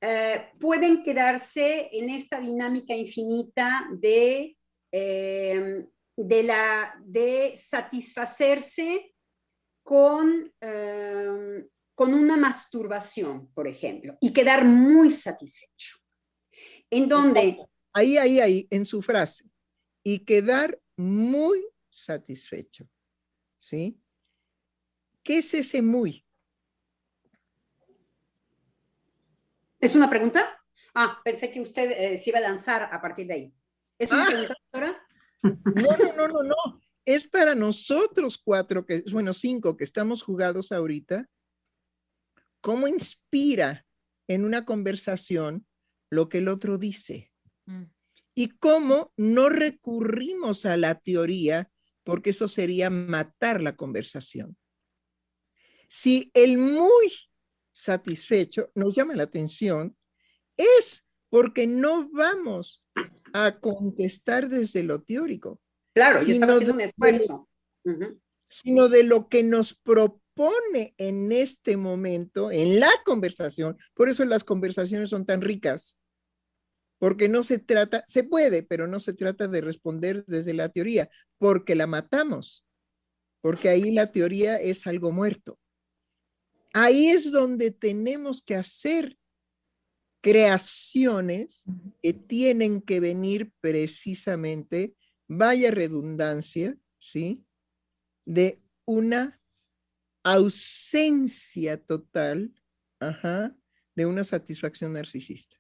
eh, pueden quedarse en esta dinámica infinita de em, de, la, de satisfacerse con, em, con una masturbación, por ejemplo, y quedar muy satisfecho. En donde... Ahí, ahí, ahí, en su frase. Y quedar muy satisfecho. ¿Sí? ¿Qué es ese muy? ¿Es una pregunta? Ah, pensé que usted eh, se iba a lanzar a partir de ahí. ¿Es una ah. pregunta, doctora? No, no, no, no, no. Es para nosotros cuatro, que, bueno, cinco que estamos jugados ahorita. ¿Cómo inspira en una conversación lo que el otro dice? Mm. Y cómo no recurrimos a la teoría, porque eso sería matar la conversación. Si el muy satisfecho nos llama la atención, es porque no vamos a contestar desde lo teórico. Claro, yo estaba haciendo un esfuerzo. Sino de lo que nos propone en este momento, en la conversación. Por eso las conversaciones son tan ricas. Porque no se trata, se puede, pero no se trata de responder desde la teoría, porque la matamos. Porque ahí la teoría es algo muerto. Ahí es donde tenemos que hacer creaciones que tienen que venir precisamente, vaya redundancia, ¿sí? De una ausencia total, de una satisfacción narcisista.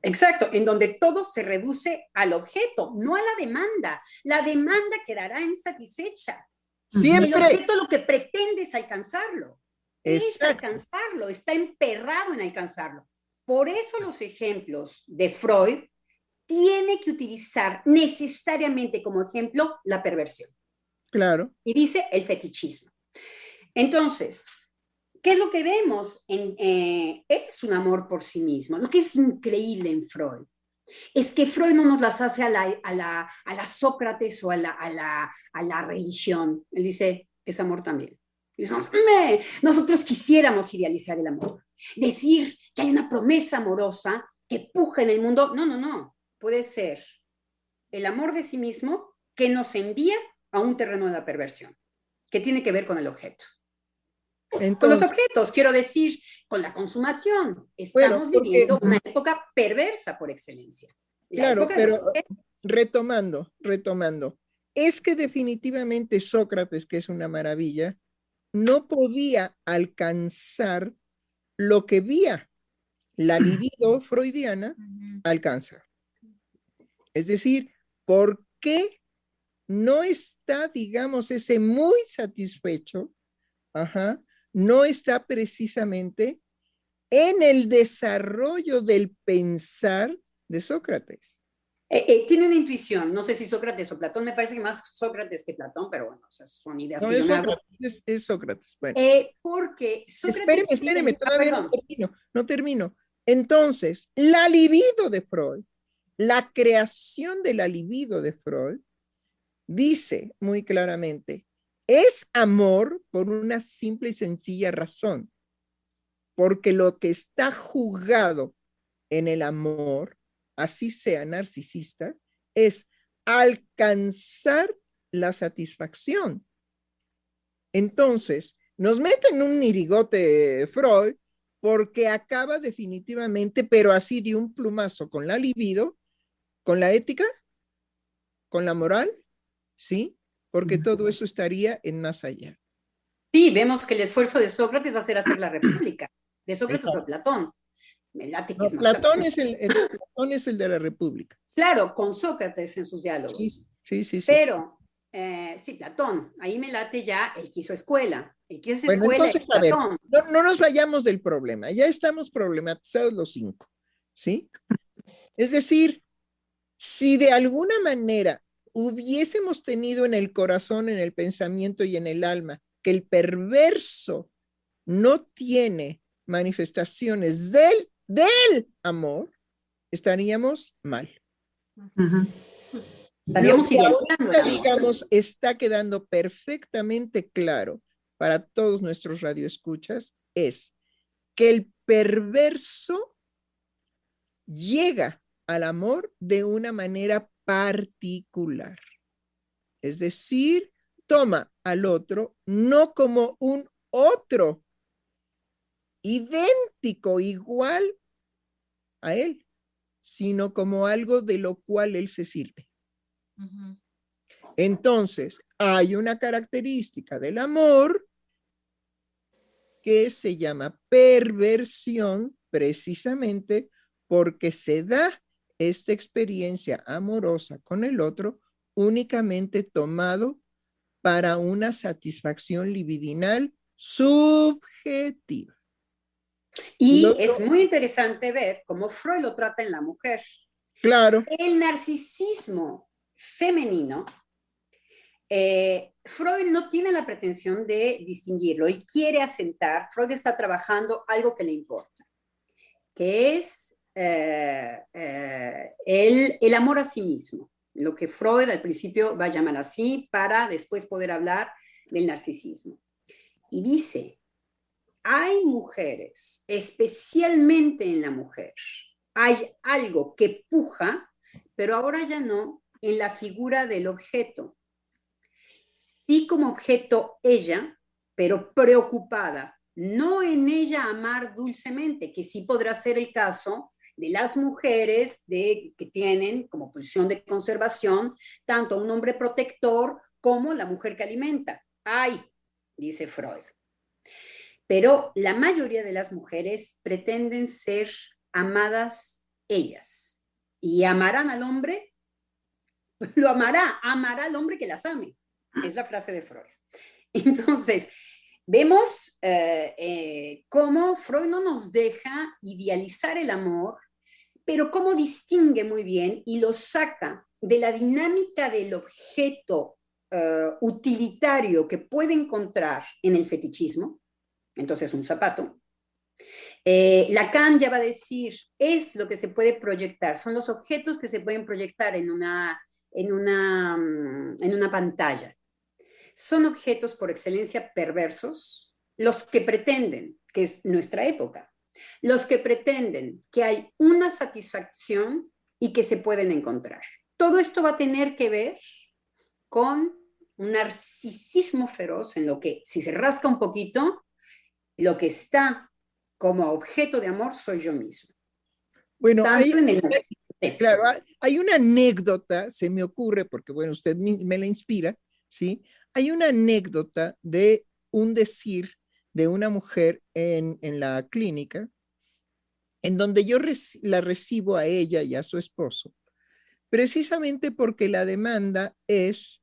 Exacto, en donde todo se reduce al objeto, no a la demanda. La demanda quedará insatisfecha. Siempre. El objeto lo que pretende es alcanzarlo. Es alcanzarlo, está emperrado en alcanzarlo. Por eso los ejemplos de Freud tiene que utilizar necesariamente como ejemplo la perversión. Claro. Y dice el fetichismo. Entonces, ¿qué es lo que vemos? En, eh, es un amor por sí mismo. Lo que es increíble en Freud es que Freud no nos las hace a la, a la, a la Sócrates o a la, a, la, a la religión. Él dice, es amor también. Y nosotros quisiéramos idealizar el amor decir que hay una promesa amorosa que puja en el mundo. No, no, no. Puede ser el amor de sí mismo que nos envía a un terreno de la perversión, que tiene que ver con el objeto. con los objetos, quiero decir, con la consumación. Estamos viviendo una época perversa por excelencia. claro, pero retomando, retomando, es que definitivamente Sócrates, que es una maravilla, no podía alcanzar lo que vía la libido freudiana alcanza. Es decir, ¿por qué no está, digamos, ese muy satisfecho, ajá, no está precisamente en el desarrollo del pensar de Sócrates. Eh, eh, tiene una intuición, no sé si Sócrates o Platón, me parece que más Sócrates que Platón, pero bueno, son ideas que es, yo Sócrates, es, Sócrates. Bueno. Eh, porque Sócrates. Espéreme, espéreme, todavía no termino, no termino. Entonces, la libido de Freud, la creación de la libido de Freud, dice muy claramente, es amor por una simple y sencilla razón, porque lo que está jugado en el amor, así sea narcisista, es alcanzar la satisfacción. Entonces, nos meten un nirigote Freud porque acaba definitivamente, pero así de un plumazo, con la libido, con la ética, con la moral, ¿sí? Porque todo eso estaría en más allá. Sí, vemos que el esfuerzo de Sócrates va a ser hacer la república, de Sócrates o Platón. Platón, es el, Platón es el de la república. Claro, con Sócrates en sus diálogos. Sí, sí, sí. Pero, eh, sí, Platón, ahí me late ya, él quiso escuela. El que escuela es Platón. no, no nos vayamos del problema, ya estamos problematizados los cinco, ¿sí? Es decir, si de alguna manera hubiésemos tenido en el corazón, en el pensamiento y en el alma que el perverso no tiene manifestaciones del, del amor, estaríamos mal. Estaríamos digamos, está quedando perfectamente claro para todos nuestros radioescuchas es que el perverso llega al amor de una manera particular. Es decir, toma al otro no como un otro idéntico, igual a él, sino como algo de lo cual él se sirve. Entonces, hay una característica del amor que se llama perversión precisamente porque se da esta experiencia amorosa con el otro únicamente tomado para una satisfacción libidinal subjetiva. Y es muy interesante ver cómo Freud lo trata en la mujer. Claro. El narcisismo femenino, eh, Freud no tiene la pretensión de distinguirlo, él quiere asentar, Freud está trabajando algo que le importa, que es eh, eh, el, el, amor a sí mismo, lo que Freud al principio va a llamar así para después poder hablar del narcisismo. Y dice, hay mujeres, especialmente en la mujer, hay algo que puja, pero ahora ya no en la figura del objeto. Sí como objeto ella, pero preocupada, no en ella amar dulcemente, que sí podrá ser el caso de las mujeres de, que tienen como pulsión de conservación tanto un hombre protector como la mujer que alimenta. Ay, dice Freud. Pero la mayoría de las mujeres pretenden ser amadas ellas y amarán al hombre, lo amará, amará al hombre que las ame. Es la frase de Freud. Entonces, vemos eh, eh, cómo Freud no nos deja idealizar el amor pero cómo distingue muy bien y lo saca de la dinámica del objeto eh, utilitario que puede encontrar en el fetichismo, entonces un zapato. Lacan ya va a decir, es lo que se puede proyectar, son los objetos que se pueden proyectar en una, en una, mm, en una pantalla. Son objetos por excelencia perversos, los que pretenden, que es nuestra época, los que pretenden que hay una satisfacción y que se pueden encontrar. Todo esto va a tener que ver con un narcisismo feroz en lo que, si se rasca un poquito, lo que está como objeto de amor soy yo mismo. Bueno, hay, claro, hay una anécdota, se me ocurre, porque bueno, usted me la inspira, ¿sí? Hay una anécdota de un decir de una mujer en, la clínica, en donde yo la recibo a ella y a su esposo, precisamente porque la demanda es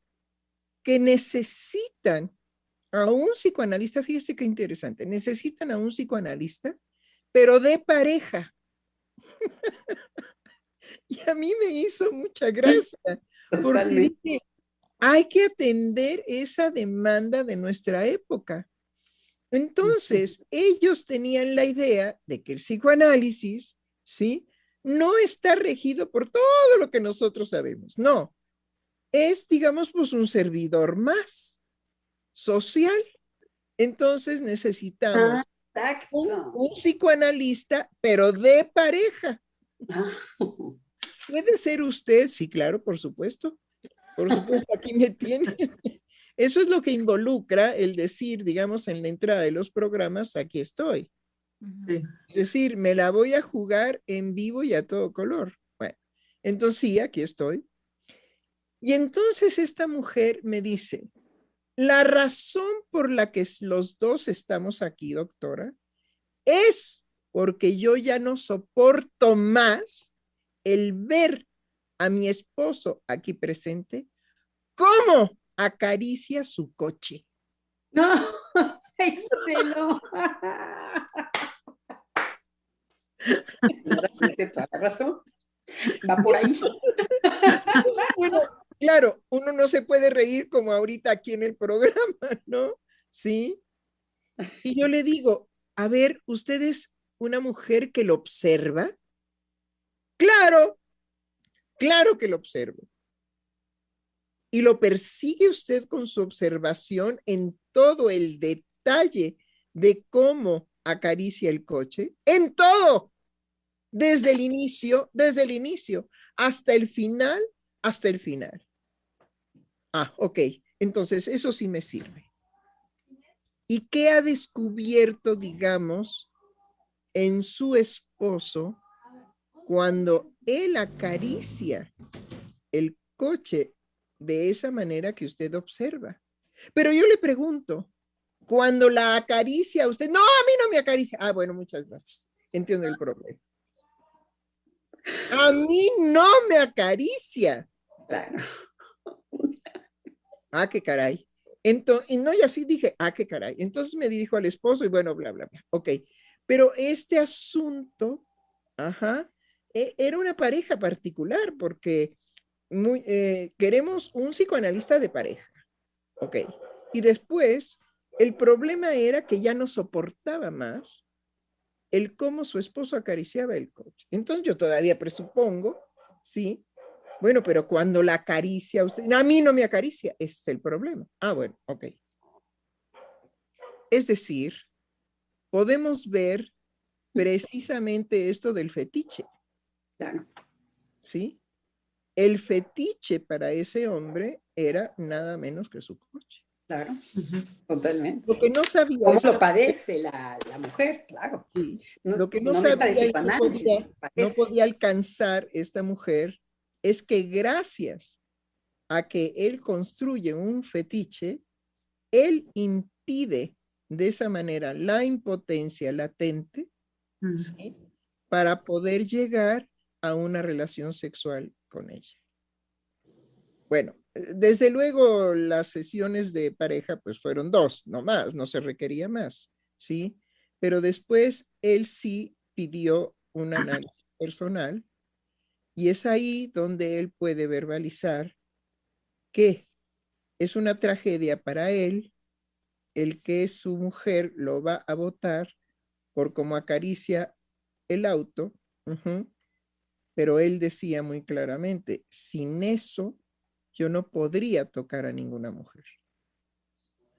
que necesitan a un psicoanalista, fíjese qué interesante, necesitan a un psicoanalista, pero de pareja. y a mí me hizo mucha gracia, porque hay que atender esa demanda de nuestra época. Entonces, ellos tenían la idea de que el psicoanálisis, ¿sí? No está regido por todo lo que nosotros sabemos, no. Es, digamos, pues un servidor más social. Entonces necesitamos ah, un, psicoanalista, pero de pareja. Ah. ¿Puede ser usted? Sí, claro, por supuesto. Por supuesto, aquí me tiene. Eso es lo que involucra el decir, digamos, en la entrada de los programas, aquí estoy. Es decir, me la voy a jugar en vivo y a todo color. Bueno, entonces sí, aquí estoy. Y entonces esta mujer me dice, la razón por la que los dos estamos aquí, doctora, es porque yo ya no soporto más el ver a mi esposo aquí presente cómo acaricia su coche. No, excelente. toda la razón. Va por ahí. Bueno, claro, uno no se puede reír como ahorita aquí en el programa, ¿no? Sí. Y yo le digo, a ver, ¿usted es una mujer que lo observa? Claro, claro que lo observo. Y lo persigue usted con su observación en todo el detalle de cómo acaricia el coche, en todo, desde el inicio, desde el inicio, hasta el final, hasta el final. Ah, ok, entonces eso sí me sirve. ¿Y qué ha descubierto, digamos, en su esposo cuando él acaricia el coche de esa manera que usted observa. Pero yo le pregunto, cuando la acaricia usted, no, a mí no me acaricia. Ah, bueno, muchas gracias. Entiendo el problema. A mí no me acaricia. Ah, qué caray. Entonces, y no, y así dije, ah, qué caray. Entonces me dirijo al esposo y bueno, bla, bla, bla. Ok. Pero este asunto, ajá, era una pareja particular porque eh, queremos un psicoanalista de pareja. Ok. Y después, el problema era que ya no soportaba más el cómo su esposo acariciaba el coche. Entonces yo todavía presupongo, ¿sí? Bueno, pero cuando la acaricia usted, a mí no me acaricia, ese es el problema. Ah, bueno, ok. Es decir, podemos ver precisamente esto del fetiche. Claro. ¿Sí? el fetiche para ese hombre era nada menos que su coche. Claro, totalmente. Lo que no sabía. ¿Cómo lo padece la, mujer? Claro. Sí. lo que no, sabía no podía, alcanzar esta mujer es que gracias a que él construye un fetiche, él impide de esa manera la impotencia latente para poder llegar a una relación sexual con ella. Bueno, desde luego las sesiones de pareja pues fueron dos, no más, no se requería más, ¿sí? Pero después él sí pidió un análisis personal y es ahí donde él puede verbalizar que es una tragedia para él el que su mujer lo va a votar por cómo acaricia el auto, pero él decía muy claramente, sin eso yo no podría tocar a ninguna mujer.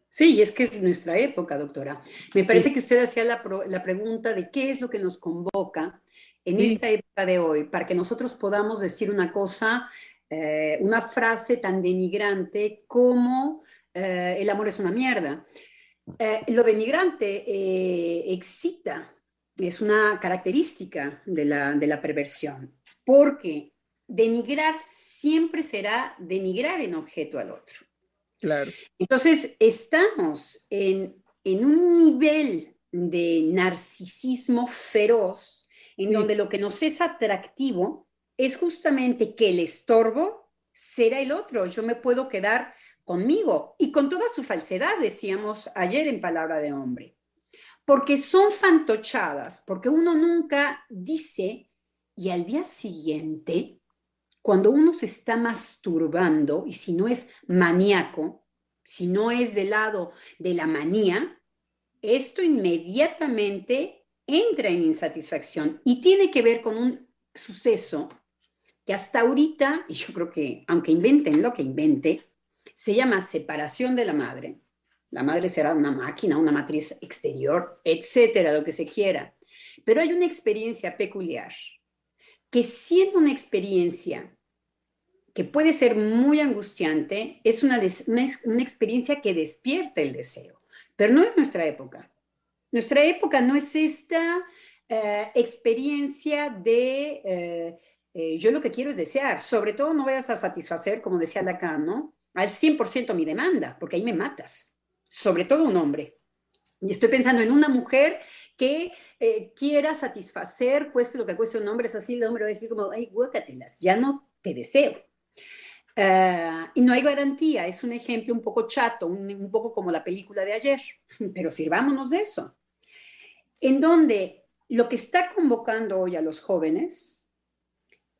Sí, es que es nuestra época, doctora. Me parece que usted hacía la, pregunta de qué es lo que nos convoca en esta época de hoy, para que nosotros podamos decir una cosa, eh, una frase tan denigrante como eh, el amor es una mierda. Eh, lo denigrante excita, es una característica de la, de la perversión porque denigrar siempre será denigrar en objeto al otro. Claro. Entonces, estamos en, un nivel de narcisismo feroz en donde lo que nos es atractivo es justamente que el estorbo será el otro. Yo me puedo quedar conmigo y con toda su falsedad, decíamos ayer en Palabra de Hombre. Porque son fantochadas, porque uno nunca dice y al día siguiente, cuando uno se está masturbando, y si no es maníaco, si no es del lado de la manía, esto inmediatamente entra en insatisfacción y tiene que ver con un suceso que hasta ahorita, y yo creo que aunque inventen lo que invente, se llama separación de la madre. La madre será una máquina, una matriz exterior, etcétera, lo que se quiera. Pero hay una experiencia peculiar que siendo una experiencia que puede ser muy angustiante, es una, una, experiencia que despierta el deseo, pero no es nuestra época. Nuestra época no es esta eh, experiencia de eh, eh, yo lo que quiero es desear, sobre todo no vayas a satisfacer, como decía Lacan, ¿no? Al 100% mi demanda, porque ahí me matas, sobre todo un hombre. Y estoy pensando en una mujer que quiera satisfacer, cueste lo que cueste un hombre, es así, el hombre va a decir como, ay, guácatelas, ya no te deseo. Uh, y no hay garantía, es un ejemplo un poco chato, un, un, poco como la película de ayer, pero sirvámonos de eso, en donde lo que está convocando hoy a los jóvenes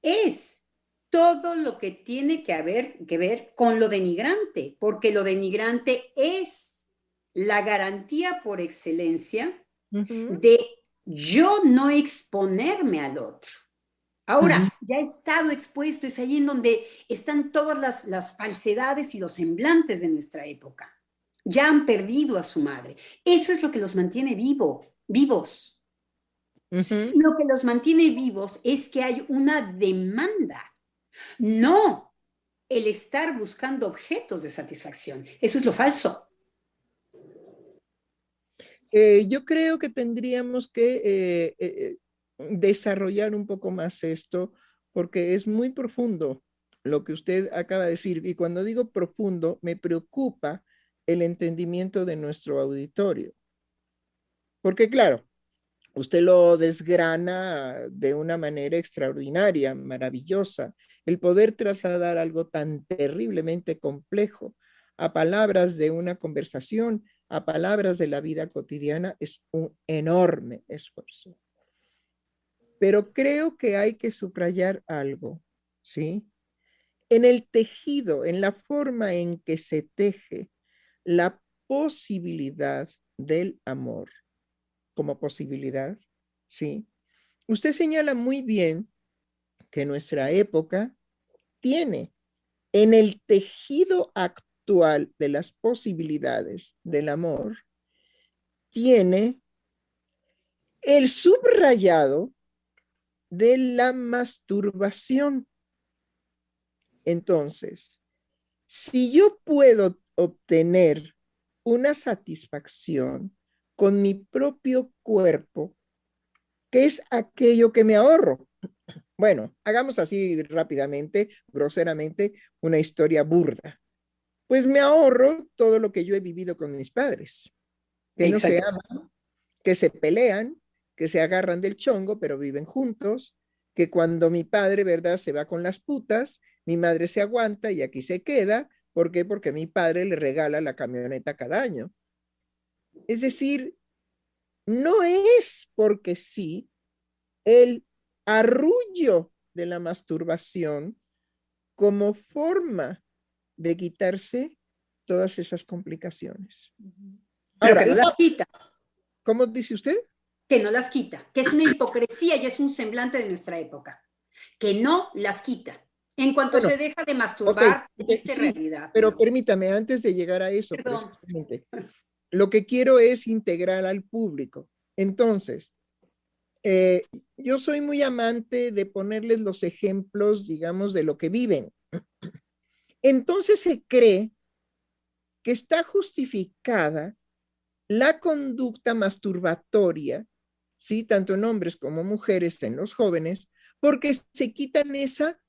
es todo lo que tiene que, haber, que ver con lo denigrante, porque lo denigrante es la garantía por excelencia uh -huh. de yo no exponerme al otro. Ahora, uh -huh. ya he estado expuesto, es ahí en donde están todas las, las, falsedades y los semblantes de nuestra época. Ya han perdido a su madre. Eso es lo que los mantiene vivo, vivos. Uh -huh. Lo que los mantiene vivos es que hay una demanda, no el estar buscando objetos de satisfacción. Eso es lo falso. Eh, yo creo que tendríamos que eh, eh, desarrollar un poco más esto porque es muy profundo lo que usted acaba de decir. Y cuando digo profundo, me preocupa el entendimiento de nuestro auditorio. Porque claro, usted lo desgrana de una manera extraordinaria, maravillosa. El poder trasladar algo tan terriblemente complejo a palabras de una conversación, a palabras de la vida cotidiana, es un enorme esfuerzo. Pero creo que hay que subrayar algo, ¿sí? En el tejido, en la forma en que se teje la posibilidad del amor como posibilidad, ¿sí? Usted señala muy bien que nuestra época tiene en el tejido actual de las posibilidades del amor, tiene el subrayado de la masturbación. Entonces, si yo puedo obtener una satisfacción con mi propio cuerpo, ¿qué es aquello que me ahorro? Bueno, hagamos así rápidamente, groseramente, una historia burda. Pues me ahorro todo lo que yo he vivido con mis padres, que Exacto. no se aman, que se pelean, que se agarran del chongo, pero viven juntos, que cuando mi padre, ¿verdad?, se va con las putas, mi madre se aguanta y aquí se queda. ¿Por qué? Porque mi padre le regala la camioneta cada año. Es decir, no es porque sí el arrullo de la masturbación como forma de quitarse todas esas complicaciones. Pero Ahora, que no las quita. ¿Cómo dice usted? que no las quita, que es una hipocresía y es un semblante de nuestra época, que no las quita. En cuanto bueno, se deja de masturbar, okay, esta sí, realidad. Pero permítame, antes de llegar a eso, lo que quiero es integrar al público. Entonces, eh, yo soy muy amante de ponerles los ejemplos, digamos, de lo que viven. Entonces se cree que está justificada la conducta masturbatoria ¿sí? Tanto en hombres como mujeres, en los jóvenes, porque se quitan esa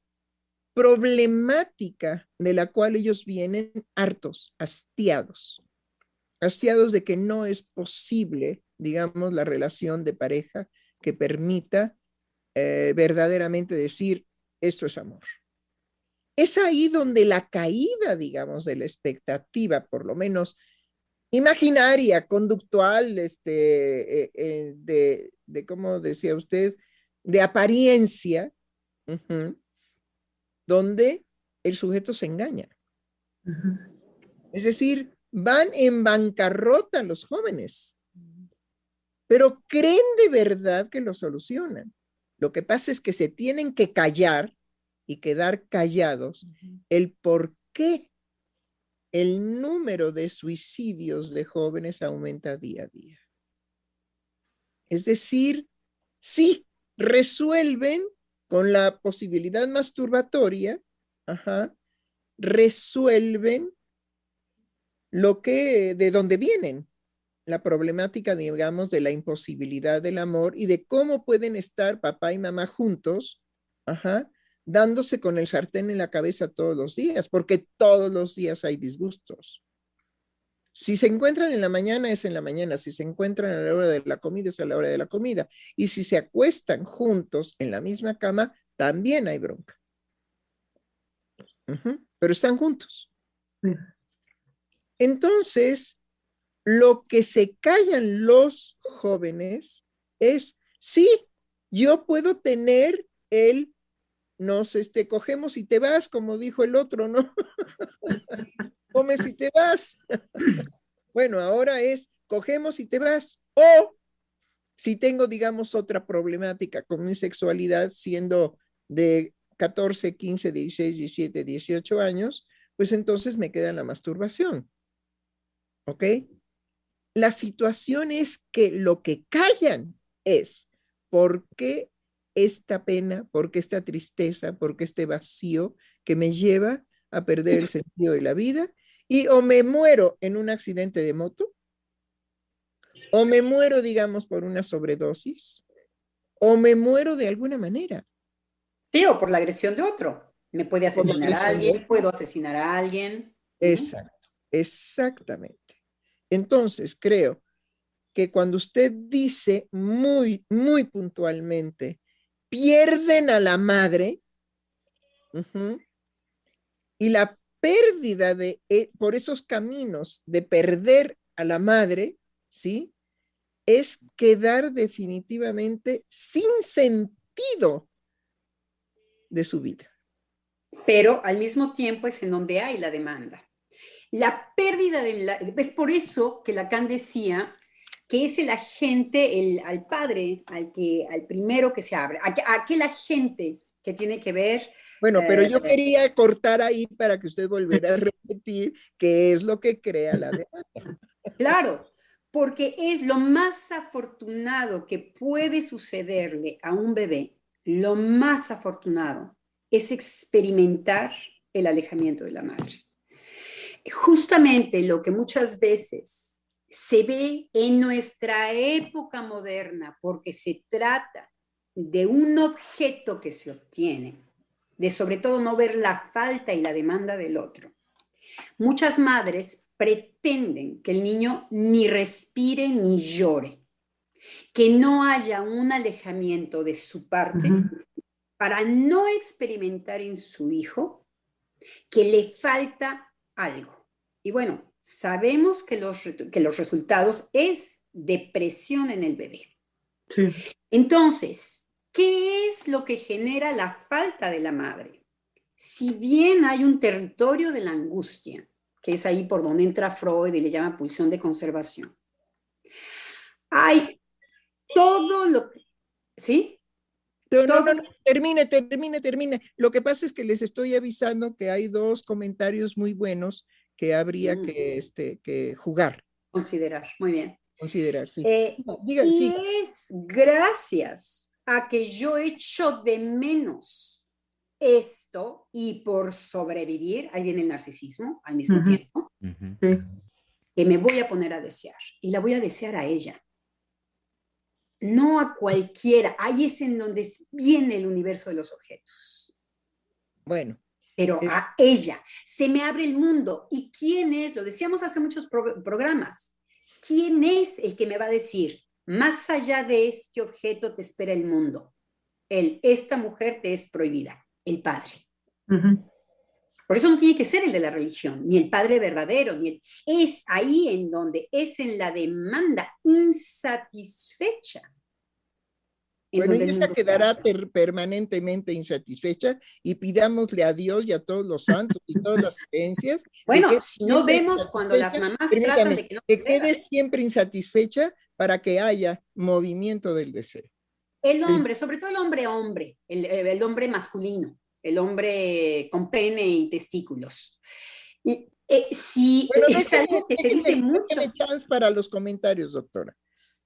problemática de la cual ellos vienen hartos, hastiados, hastiados de que no es posible, digamos, la relación de pareja que permita eh, verdaderamente decir, esto es amor. Es ahí donde la caída, digamos, de la expectativa, por lo menos imaginaria, conductual, este, eh, eh, de, de, como decía usted, de apariencia, donde el sujeto se engaña. Es decir, van en bancarrota los jóvenes, pero creen de verdad que lo solucionan. Lo que pasa es que se tienen que callar y quedar callados el por qué el número de suicidios de jóvenes aumenta día a día. Es decir, sí, resuelven con la posibilidad masturbatoria, resuelven lo que, de dónde vienen, la problemática, digamos, de la imposibilidad del amor y de cómo pueden estar papá y mamá juntos, ajá, dándose con el sartén en la cabeza todos los días, porque todos los días hay disgustos. Si se encuentran en la mañana es en la mañana, si se encuentran a la hora de la comida es a la hora de la comida, y si se acuestan juntos en la misma cama, también hay bronca. Pero están juntos. Entonces, lo que se callan los jóvenes es, sí, yo puedo tener el nos este, cogemos y te vas, como dijo el otro, ¿no? Comes y te vas. bueno, ahora es cogemos y te vas. O si tengo, digamos, otra problemática con mi sexualidad siendo de 14, 15, 16, 17, 18 años, pues entonces me queda la masturbación. ¿Ok? La situación es que lo que callan es por qué esta pena, porque esta tristeza, porque este vacío que me lleva a perder el sentido de la vida y o me muero en un accidente de moto, o me muero, digamos, por una sobredosis, o me muero de alguna manera. Sí, o por la agresión de otro. Me puede asesinar a alguien, puedo asesinar a alguien. Exacto, exactamente. Entonces, creo que cuando usted dice muy, muy puntualmente, pierden a la madre y la pérdida de, eh, por esos caminos de perder a la madre, ¿sí? Es quedar definitivamente sin sentido de su vida. Pero al mismo tiempo es en donde hay la demanda. La pérdida de la... Es por eso que Lacan decía que es el agente, el, al padre, al, que, al primero que se abre, a, aquel agente que tiene que ver. Bueno, pero yo eh, quería cortar ahí para que usted volviera a repetir qué es lo que crea la demanda. Claro, porque es lo más afortunado que puede sucederle a un bebé, lo más afortunado es experimentar el alejamiento de la madre. Justamente lo que muchas veces se ve en nuestra época moderna porque se trata de un objeto que se obtiene, de sobre todo no ver la falta y la demanda del otro. Muchas madres pretenden que el niño ni respire ni llore, que no haya un alejamiento de su parte para no experimentar en su hijo que le falta algo. Y bueno, sabemos que los, que los resultados es depresión en el bebé. Entonces, ¿qué es lo que genera la falta de la madre? Si bien hay un territorio de la angustia, que es ahí por donde entra Freud y le llama pulsión de conservación, hay todo lo que... ¿Sí? No, no, no, termine, termine, termine. Lo que pasa es que les estoy avisando que hay dos comentarios muy buenos que habría mm. que, este, que jugar. Considerar, muy bien. Considerar, sí. Eh, y es gracias a que yo echo de menos esto y por sobrevivir, ahí viene el narcisismo al mismo tiempo, que me voy a poner a desear y la voy a desear a ella. No a cualquiera, ahí es en donde viene el universo de los objetos. Bueno, pero a ella. Se me abre el mundo. ¿Y quién es? Lo decíamos hace muchos programas. ¿Quién es el que me va a decir, más allá de este objeto te espera el mundo? El, esta mujer te es prohibida, el padre. Por eso no tiene que ser el de la religión, ni el padre verdadero, ni el... es ahí en donde es en la demanda insatisfecha bueno, ella quedará permanentemente insatisfecha y pidámosle a Dios y a todos los santos y todas las creencias. Bueno, si no vemos cuando las mamás tratan de que no que quede siempre insatisfecha para que haya movimiento del deseo. El hombre, sobre todo el hombre hombre, el, el, hombre masculino, el hombre con pene y testículos. Y, eh, si es algo que se dice mucho. para los comentarios, doctora.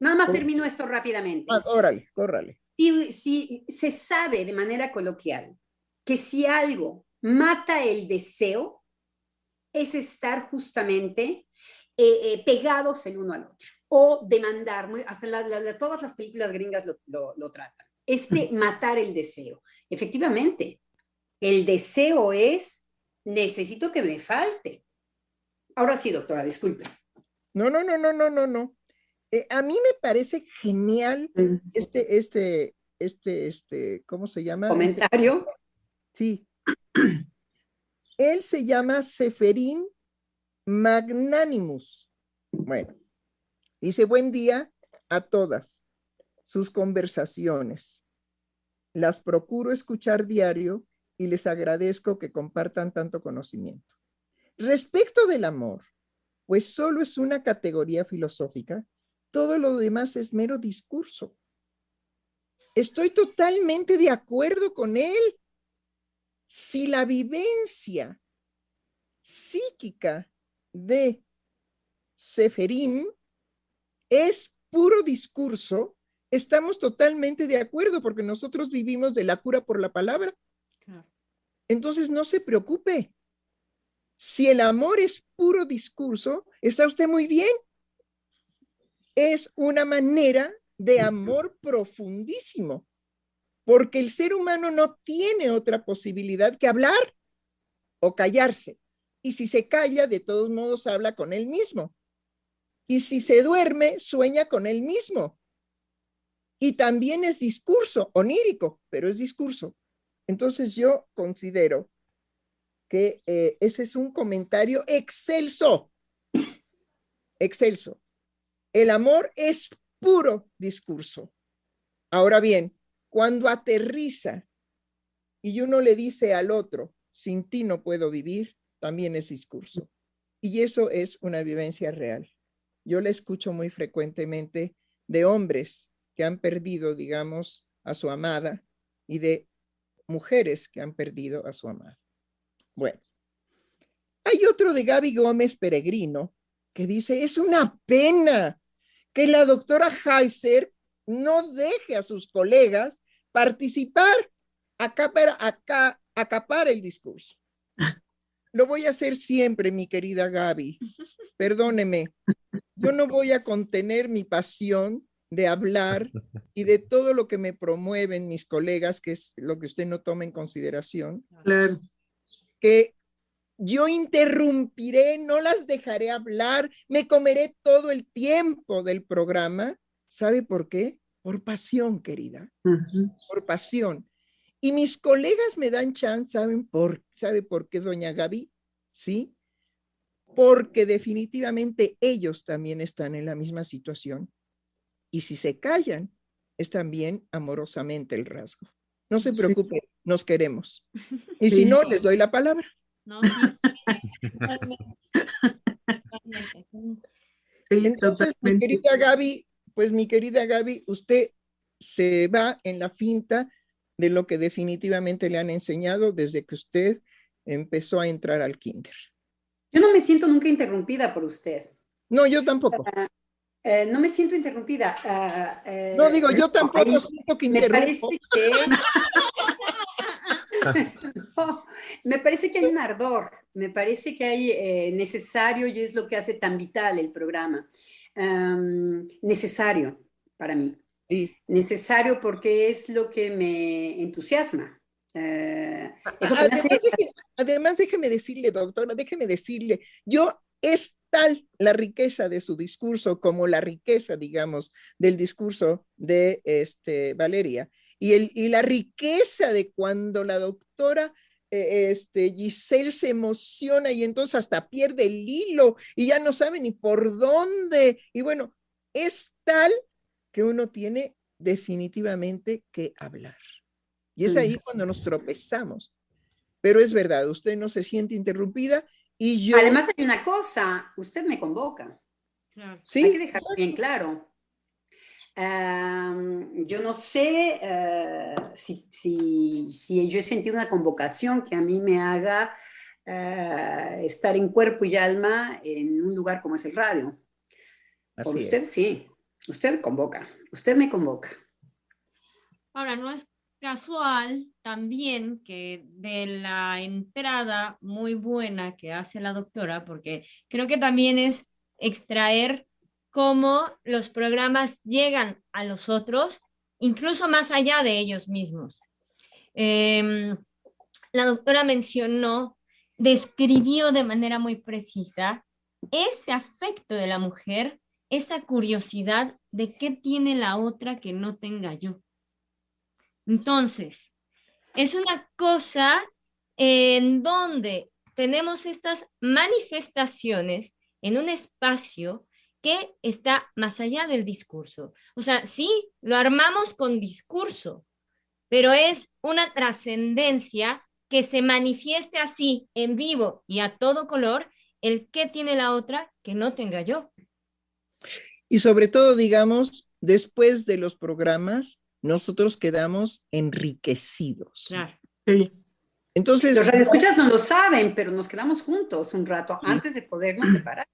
Nada más termino esto rápidamente. Ah, órale, órale. Si, si se sabe de manera coloquial que si algo mata el deseo, es estar justamente eh, eh, pegados el uno al otro o demandar, hasta todas las películas gringas lo, lo tratan, este matar el deseo. Efectivamente, el deseo es, necesito que me falte. Ahora sí, doctora, disculpe. No, no, no, no, no, no, no. Eh, a mí me parece genial este, este, este, este, ¿cómo se llama? Este Comentario. sí. Él se llama Seferín Magnanimus. Bueno, dice buen día a todas sus conversaciones. Las procuro escuchar diario y les agradezco que compartan tanto conocimiento. Respecto del amor, pues solo es una categoría filosófica todo lo demás es mero discurso. Estoy totalmente de acuerdo con él. Si la vivencia psíquica de Seferín es puro discurso, estamos totalmente de acuerdo porque nosotros vivimos de la cura por la palabra. Entonces no se preocupe. Si el amor es puro discurso, está usted muy bien es una manera de amor profundísimo, porque el ser humano no tiene otra posibilidad que hablar o callarse. Y si se calla, de todos modos habla con él mismo. Y si se duerme, sueña con él mismo. Y también es discurso, onírico, pero es discurso. Entonces yo considero que eh, ese es un comentario excelso, excelso. El amor es puro discurso. Ahora bien, cuando aterriza y uno le dice al otro, sin ti no puedo vivir, también es discurso. Y eso es una vivencia real. Yo le escucho muy frecuentemente de hombres que han perdido, digamos, a su amada y de mujeres que han perdido a su amada. Bueno, hay otro de Gaby Gómez Peregrino que dice, es una pena que la doctora Heiser no deje a sus colegas participar, acapar, acá, acapar el discurso. Lo voy a hacer siempre, mi querida Gaby. Perdóneme. Yo no voy a contener mi pasión de hablar y de todo lo que me promueven mis colegas, que es lo que usted no toma en consideración. Claro. Que yo interrumpiré, no las dejaré hablar, me comeré todo el tiempo del programa. ¿Sabe por qué? Por pasión, querida, por pasión. Y mis colegas me dan chance, ¿saben por, ¿sabe por qué, doña Gaby? ¿Sí? Porque definitivamente ellos también están en la misma situación. Y si se callan, es también amorosamente el rasgo. No se preocupe, nos queremos. Y si no, les doy la palabra. Entonces, mi querida Gaby, pues mi querida Gaby, usted se va en la finta de lo que definitivamente le han enseñado desde que usted empezó a entrar al kinder. Yo no me siento nunca interrumpida por usted. No, yo tampoco. Ah, eh, no me siento interrumpida. Ah, eh, no digo, yo tampoco siento que Me parece que me parece que hay un ardor, me parece que hay eh, necesario y es lo que hace tan vital el programa. necesario para mí. Necesario porque es lo que me entusiasma. Eh, además, déjeme decirle, doctora, déjeme decirle, yo es tal la riqueza de su discurso como la riqueza, digamos, del discurso de este, Valeria, y, el, y la riqueza de cuando la doctora eh, este, Giselle se emociona y entonces hasta pierde el hilo y ya no sabe ni por dónde. Y bueno, es tal que uno tiene definitivamente que hablar. Y es ahí cuando nos tropezamos. Pero es verdad, usted no se siente interrumpida y yo... Además hay una cosa, usted me convoca. Sí. Hay que dejarlo bien claro. Yo no sé eh, si, si, si, yo he sentido una convocación que a mí me haga eh, estar en cuerpo y alma en un lugar como es el radio. Por usted sí, usted convoca, usted me convoca. Ahora, no es casual también que de la entrada muy buena que hace la doctora, porque creo que también es extraer cómo los programas llegan a los otros, incluso más allá de ellos mismos. Em, la doctora mencionó, describió de manera muy precisa ese afecto de la mujer, esa curiosidad de qué tiene la otra que no tenga yo. Entonces, es una cosa en donde tenemos estas manifestaciones en un espacio que está más allá del discurso. O sea, sí, lo armamos con discurso, pero es una trascendencia que se manifieste así, en vivo y a todo color, el que tiene la otra que no tenga yo. Y sobre todo, digamos, después de los programas, nosotros quedamos enriquecidos. Claro. Sí. Entonces. Los radioescuchas no lo saben, pero nos quedamos juntos un rato antes de podernos separar.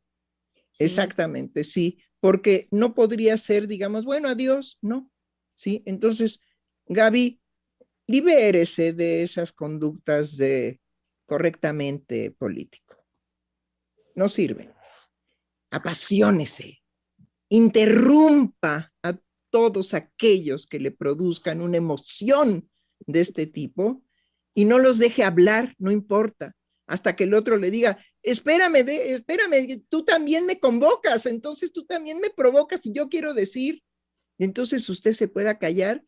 Exactamente, sí, porque no podría ser, digamos, bueno, adiós, no. Sí, entonces, Gaby, libérese de esas conductas de correctamente político. No sirve. Apasionese, interrumpa a todos aquellos que le produzcan una emoción de este tipo y no los deje hablar, no importa, hasta que el otro le diga, espérame, espérame, tú también me convocas, entonces tú también me provocas y yo quiero decir, entonces usted se pueda callar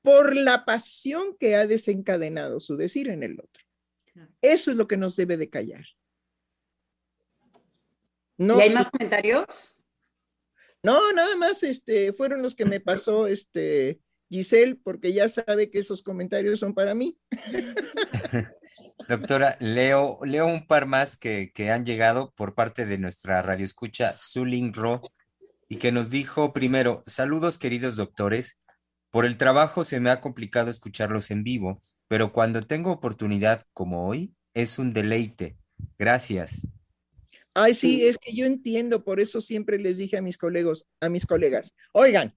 por la pasión que ha desencadenado su decir en el otro. Eso es lo que nos debe de callar. No, ¿Y hay más comentarios? No, nada más este, fueron los que me pasó este, Giselle, porque ya sabe que esos comentarios son para mí. Doctora, leo, leo un par más que, han llegado por parte de nuestra radioescucha Suling Ro y que nos dijo primero, saludos queridos doctores, por el trabajo se me ha complicado escucharlos en vivo, pero cuando tengo oportunidad como hoy, es un deleite. Gracias. Ay, sí, es que yo entiendo, por eso siempre les dije a mis colegas, a mis colegas, oigan,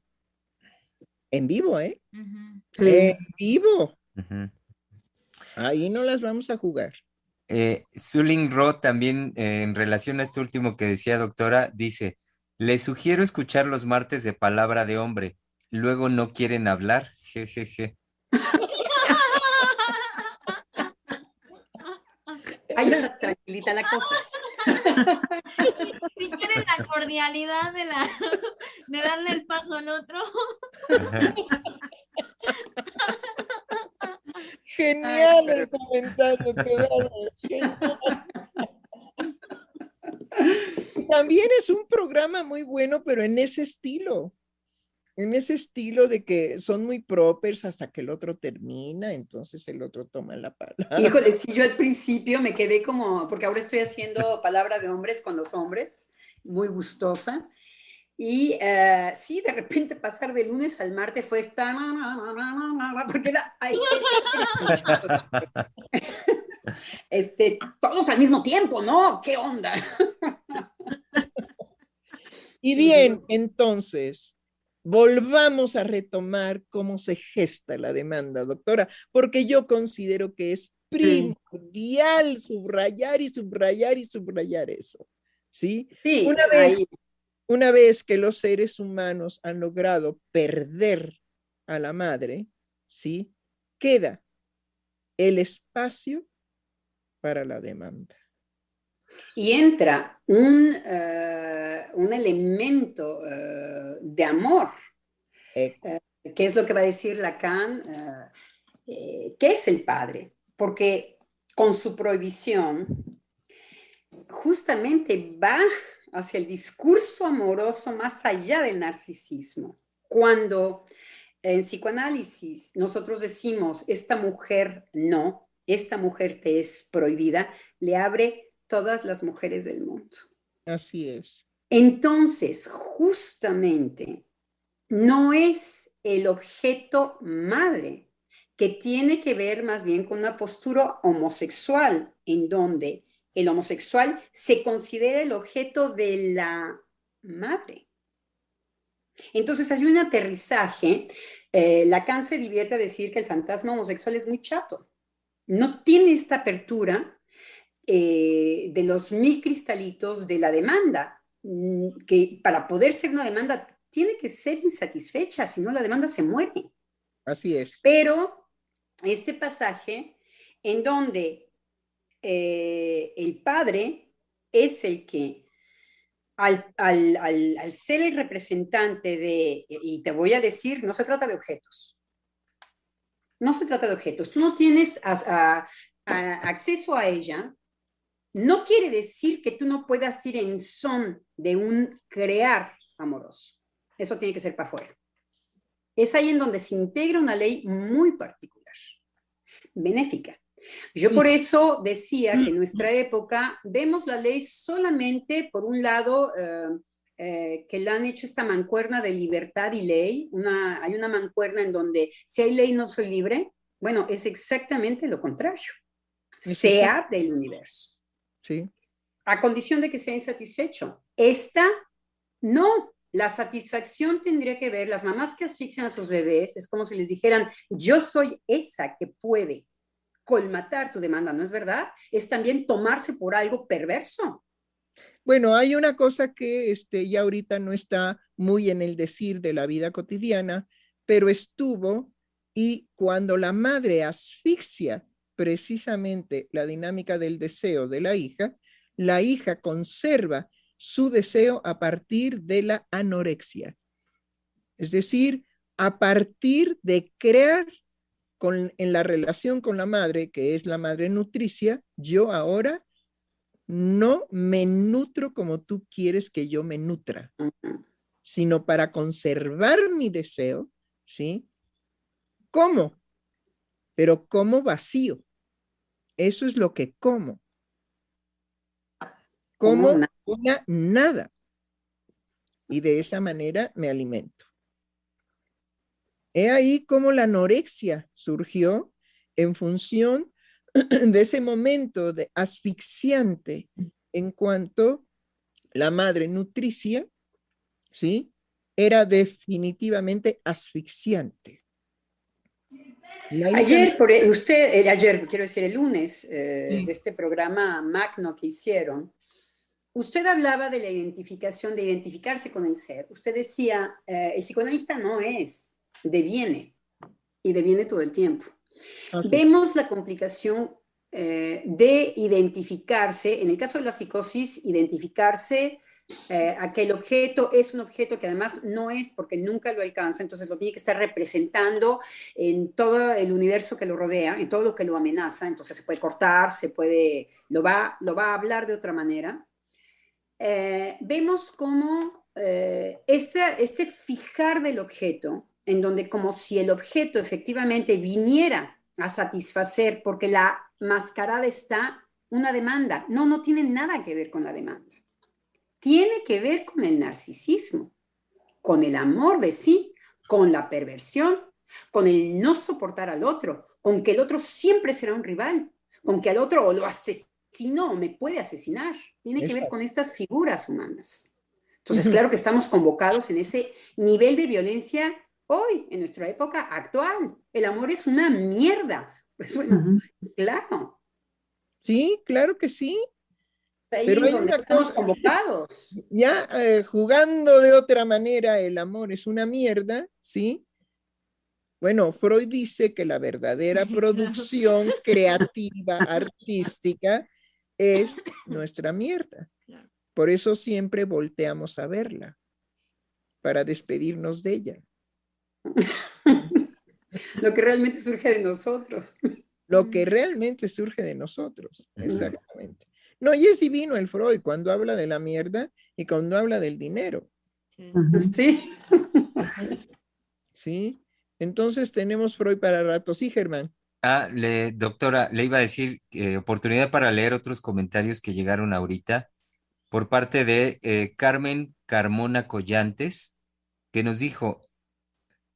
en vivo, ¿eh? En vivo. Ahí no las vamos a jugar. Eh, Suling Ro también, eh, en relación a este último que decía doctora, dice, les sugiero escuchar los martes de palabra de hombre, luego no quieren hablar, jejeje. Ahí está tranquilita la cosa. Si quieren la cordialidad de, la, de darle el paso al otro. Genial el comentario También es un programa muy bueno, pero en ese estilo en ese estilo de que son muy propers hasta que el otro termina, entonces el otro toma la palabra. Híjole, sí, yo al principio me quedé como, porque ahora estoy haciendo palabra de hombres con los hombres, muy gustosa. Y uh, sí, de repente pasar de lunes al martes fue esta, porque era, este, todos al mismo tiempo, ¿no? ¿Qué onda? Y bien, entonces, volvamos a retomar cómo se gesta la demanda, doctora, porque yo considero que es primordial subrayar y subrayar y subrayar eso. ¿Sí? sí una, vez, una vez que los seres humanos han logrado perder a la madre, ¿sí? Queda el espacio para la demanda. Y entra un, eh, un elemento eh, de amor, eh, ¿Qué es lo que va a decir Lacan, ¿qué es el padre? Porque con su prohibición, justamente va hacia el discurso amoroso más allá del narcisismo. Cuando en psicoanálisis nosotros decimos, esta mujer no, esta mujer te es prohibida, le abre todas las mujeres del mundo. Así es. Entonces, justamente, no es el objeto madre, que tiene que ver más bien con una postura homosexual, en donde el homosexual se considera el objeto de la madre. Entonces hay un aterrizaje. Eh, Lacan se divierte a decir que el fantasma homosexual es muy chato. No tiene esta apertura eh, de los mil cristalitos de la demanda, mm, que para poder ser una demanda tiene que ser insatisfecha, si no la demanda se muere. Así es. Pero este pasaje en donde eh, el padre es el que, al, ser el representante de, y te voy a decir, no se trata de objetos. No se trata de objetos. Tú no tienes acceso a ella. No quiere decir que tú no puedas ir en son de un crear amoroso. Eso tiene que ser para afuera. Es ahí en donde se integra una ley muy particular, benéfica. Yo por eso decía que en nuestra época vemos la ley solamente, por un lado, eh, eh, que la han hecho esta mancuerna de libertad y ley. Una, hay una mancuerna en donde si hay ley no soy libre. Bueno, es exactamente lo contrario. Sea del universo. Sí. A condición de que sea insatisfecho. Esta, no. La satisfacción tendría que ver, las mamás que asfixian a sus bebés, es como si les dijeran, yo soy esa que puede colmatar tu demanda, ¿no es verdad? Es también tomarse por algo perverso. Bueno, hay una cosa que este, ya ahorita no está muy en el decir de la vida cotidiana, pero estuvo y cuando la madre asfixia precisamente la dinámica del deseo de la hija, la hija conserva su deseo a partir de la anorexia. Es decir, a partir de crear en la relación con la madre, que es la madre nutricia, yo ahora no me nutro como tú quieres que yo me nutra, sino para conservar mi deseo, ¿sí? ¿Cómo? Pero como vacío. Eso es lo que como. Como una nada. Y de esa manera me alimento. He ahí cómo la anorexia surgió en función de ese momento de asfixiante en cuanto la madre nutricia, ¿sí? Era definitivamente asfixiante. ayer, por, e, usted, ayer, quiero decir, el lunes, eh, de este programa magno que hicieron, usted hablaba de la identificación, de identificarse con el ser. Usted decía, eh, el psicoanalista no es deviene y deviene todo el tiempo. Vemos la complicación eh, de identificarse, en el caso de la psicosis, identificarse eh, a que el objeto es un objeto que además no es porque nunca lo alcanza, entonces lo tiene que estar representando en todo el universo que lo rodea, en todo lo que lo amenaza, entonces se puede cortar, se puede, lo va, lo va a hablar de otra manera. Eh, vemos cómo este, este fijar del objeto en donde como si el objeto efectivamente viniera a satisfacer, porque la mascarada está una demanda. No, no tiene nada que ver con la demanda. Tiene que ver con el narcisismo, con el amor de sí, con la perversión, con el no soportar al otro, con que el otro siempre será un rival, con que al otro o lo asesino o me puede asesinar. Tiene que ver con estas figuras humanas. Entonces, claro que estamos convocados en ese nivel de violencia hoy, en nuestra época actual. El amor es una mierda. Pues bueno, claro. Sí, claro que sí. Pero estamos convocados. Ya eh, jugando de otra manera, el amor es una mierda, ¿sí? Bueno, Freud dice que la verdadera producción creativa, artística, es nuestra mierda. Por eso siempre volteamos a verla, para despedirnos de ella. Lo que realmente surge de nosotros. lo que realmente surge de nosotros. Exactamente. No, y es divino el Freud cuando habla de la mierda y cuando habla del dinero. Sí. Sí. Entonces tenemos Freud para rato. Sí, Germán. Ah, le, doctora, le iba a decir eh, oportunidad para leer otros comentarios que llegaron ahorita por parte de eh, Carmen Carmona Collantes, que nos dijo,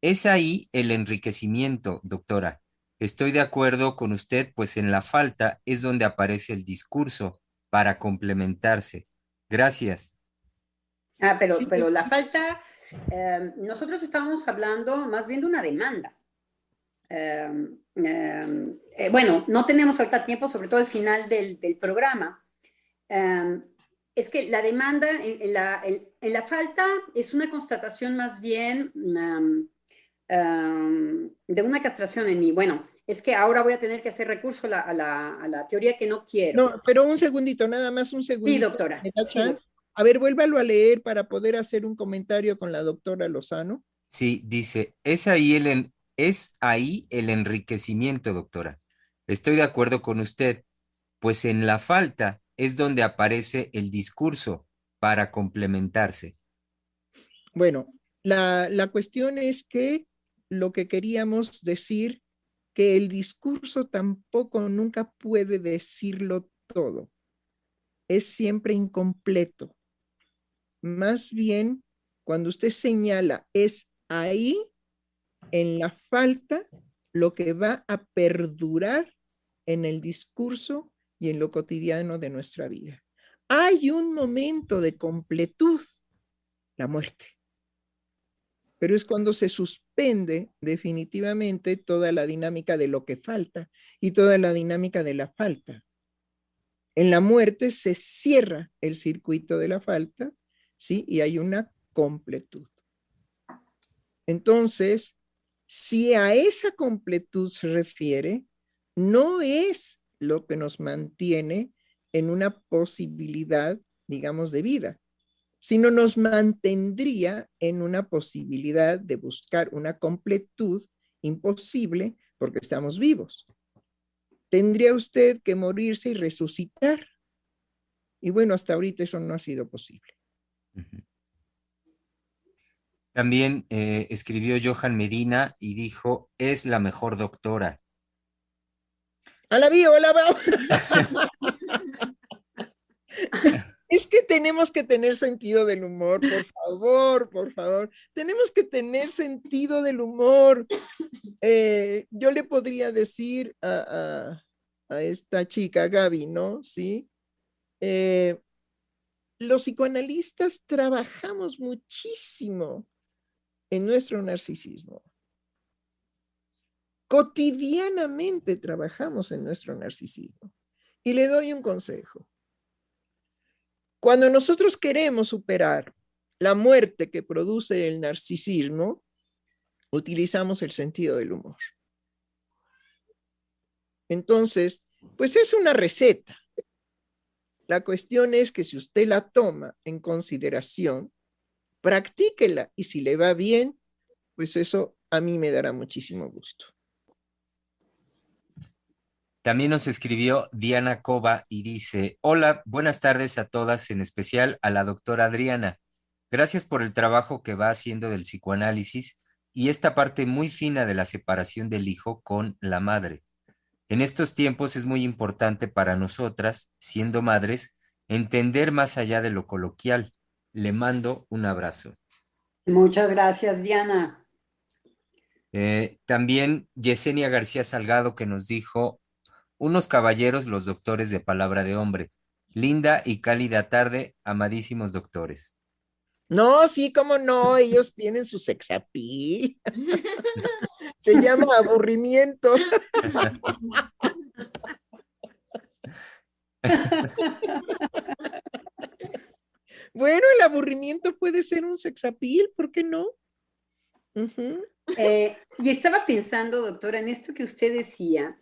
es ahí el enriquecimiento, doctora. Estoy de acuerdo con usted, pues en la falta es donde aparece el discurso para complementarse. Gracias. Ah, pero, pero la falta, eh, nosotros estamos hablando más bien de una demanda. Em, em, eh, bueno, no tenemos ahorita tiempo, sobre todo al final del, del programa. Em, es que la demanda en, la, en, la, falta es una constatación más bien de una castración en mí. Bueno, es que ahora voy a tener que hacer recurso a la, a la, a la teoría que no quiero. No, pero un segundito, nada más un segundito. Sí, doctora. A ver, vuélvalo a leer para poder hacer un comentario con la doctora Lozano. Sí, dice, es ahí el, es ahí el enriquecimiento, doctora. Estoy de acuerdo con usted, pues en la falta es donde aparece el discurso para complementarse. Bueno, la, la cuestión es que lo que queríamos decir, que el discurso tampoco nunca puede decirlo todo. Es siempre incompleto. Más bien, cuando usted señala es ahí, en la falta lo que va a perdurar en el discurso y en lo cotidiano de nuestra vida. Hay un momento de completud, la muerte. Pero es cuando se suspende definitivamente toda la dinámica de lo que falta y toda la dinámica de la falta. En la muerte se cierra el circuito de la falta, ¿sí? Y hay una completud. Entonces, si a esa completud se refiere, no es lo que nos mantiene en una posibilidad, digamos, de vida, sino nos mantendría en una posibilidad de buscar una completud imposible porque estamos vivos. Tendría usted que morirse y resucitar. Y bueno, hasta ahorita eso no ha sido posible. También eh, escribió Johan Medina y dijo, es la mejor doctora. A la bio, a la Es que tenemos que tener sentido del humor, por favor, por favor. Tenemos que tener sentido del humor. Eh, yo le podría decir a, esta chica, Gaby, ¿no? Sí. Eh, los psicoanalistas trabajamos muchísimo en nuestro narcisismo. Cotidianamente trabajamos en nuestro narcisismo. Y le doy un consejo. Cuando nosotros queremos superar la muerte que produce el narcisismo, utilizamos el sentido del humor. Entonces, pues es una receta. La cuestión es que si usted la toma en consideración, practíquela y si le va bien, pues eso a mí me dará muchísimo gusto. También nos escribió Diana Cova y dice, hola, buenas tardes a todas, en especial a la doctora Adriana. Gracias por el trabajo que va haciendo del psicoanálisis y esta parte muy fina de la separación del hijo con la madre. En estos tiempos es muy importante para nosotras, siendo madres, entender más allá de lo coloquial, le mando un abrazo. Muchas gracias, Diana. Eh, también Yesenia García Salgado que nos dijo, unos caballeros los doctores de palabra de hombre. Linda y cálida tarde, amadísimos doctores. No, sí, cómo no, ellos tienen su sexapil. Se llama aburrimiento. Bueno, el aburrimiento puede ser un sexapil, ¿por qué no? Eh, y estaba pensando, doctora, en esto que usted decía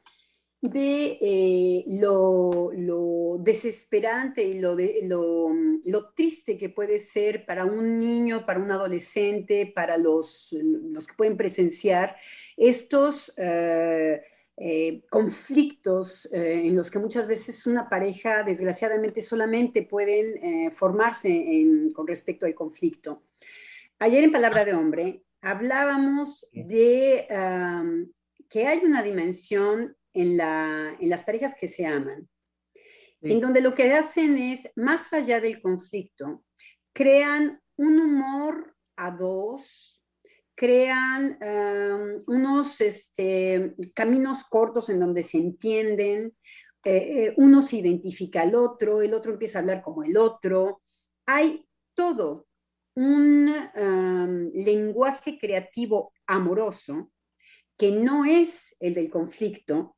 de eh, lo, desesperante y lo, de, lo, triste que puede ser para un niño, para un adolescente, para los, los que pueden presenciar estos, eh, eh, conflictos en los que muchas veces una pareja desgraciadamente solamente pueden formarse con respecto al conflicto. Ayer en Palabra de Hombre hablábamos de que hay una dimensión en, las parejas que se aman, en donde lo que hacen es, más allá del conflicto, crean un humor a dos, crean unos este, caminos cortos en donde se entienden, eh, eh, uno se identifica al otro, el otro empieza a hablar como el otro. Hay todo un lenguaje creativo amoroso que no es el del conflicto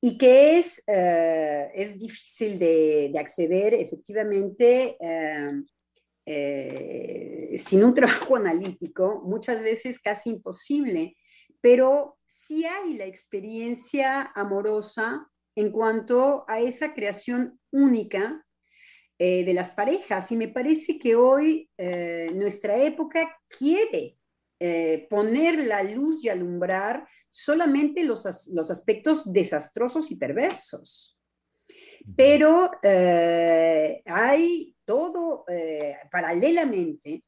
y que es, eh, es difícil de, de acceder efectivamente em, eh, sin un trabajo analítico, muchas veces casi imposible, pero sí hay la experiencia amorosa en cuanto a esa creación única eh, de las parejas. Y me parece que hoy nuestra época quiere poner la luz y alumbrar solamente los, los aspectos desastrosos y perversos. Pero hay todo eh, paralelamente,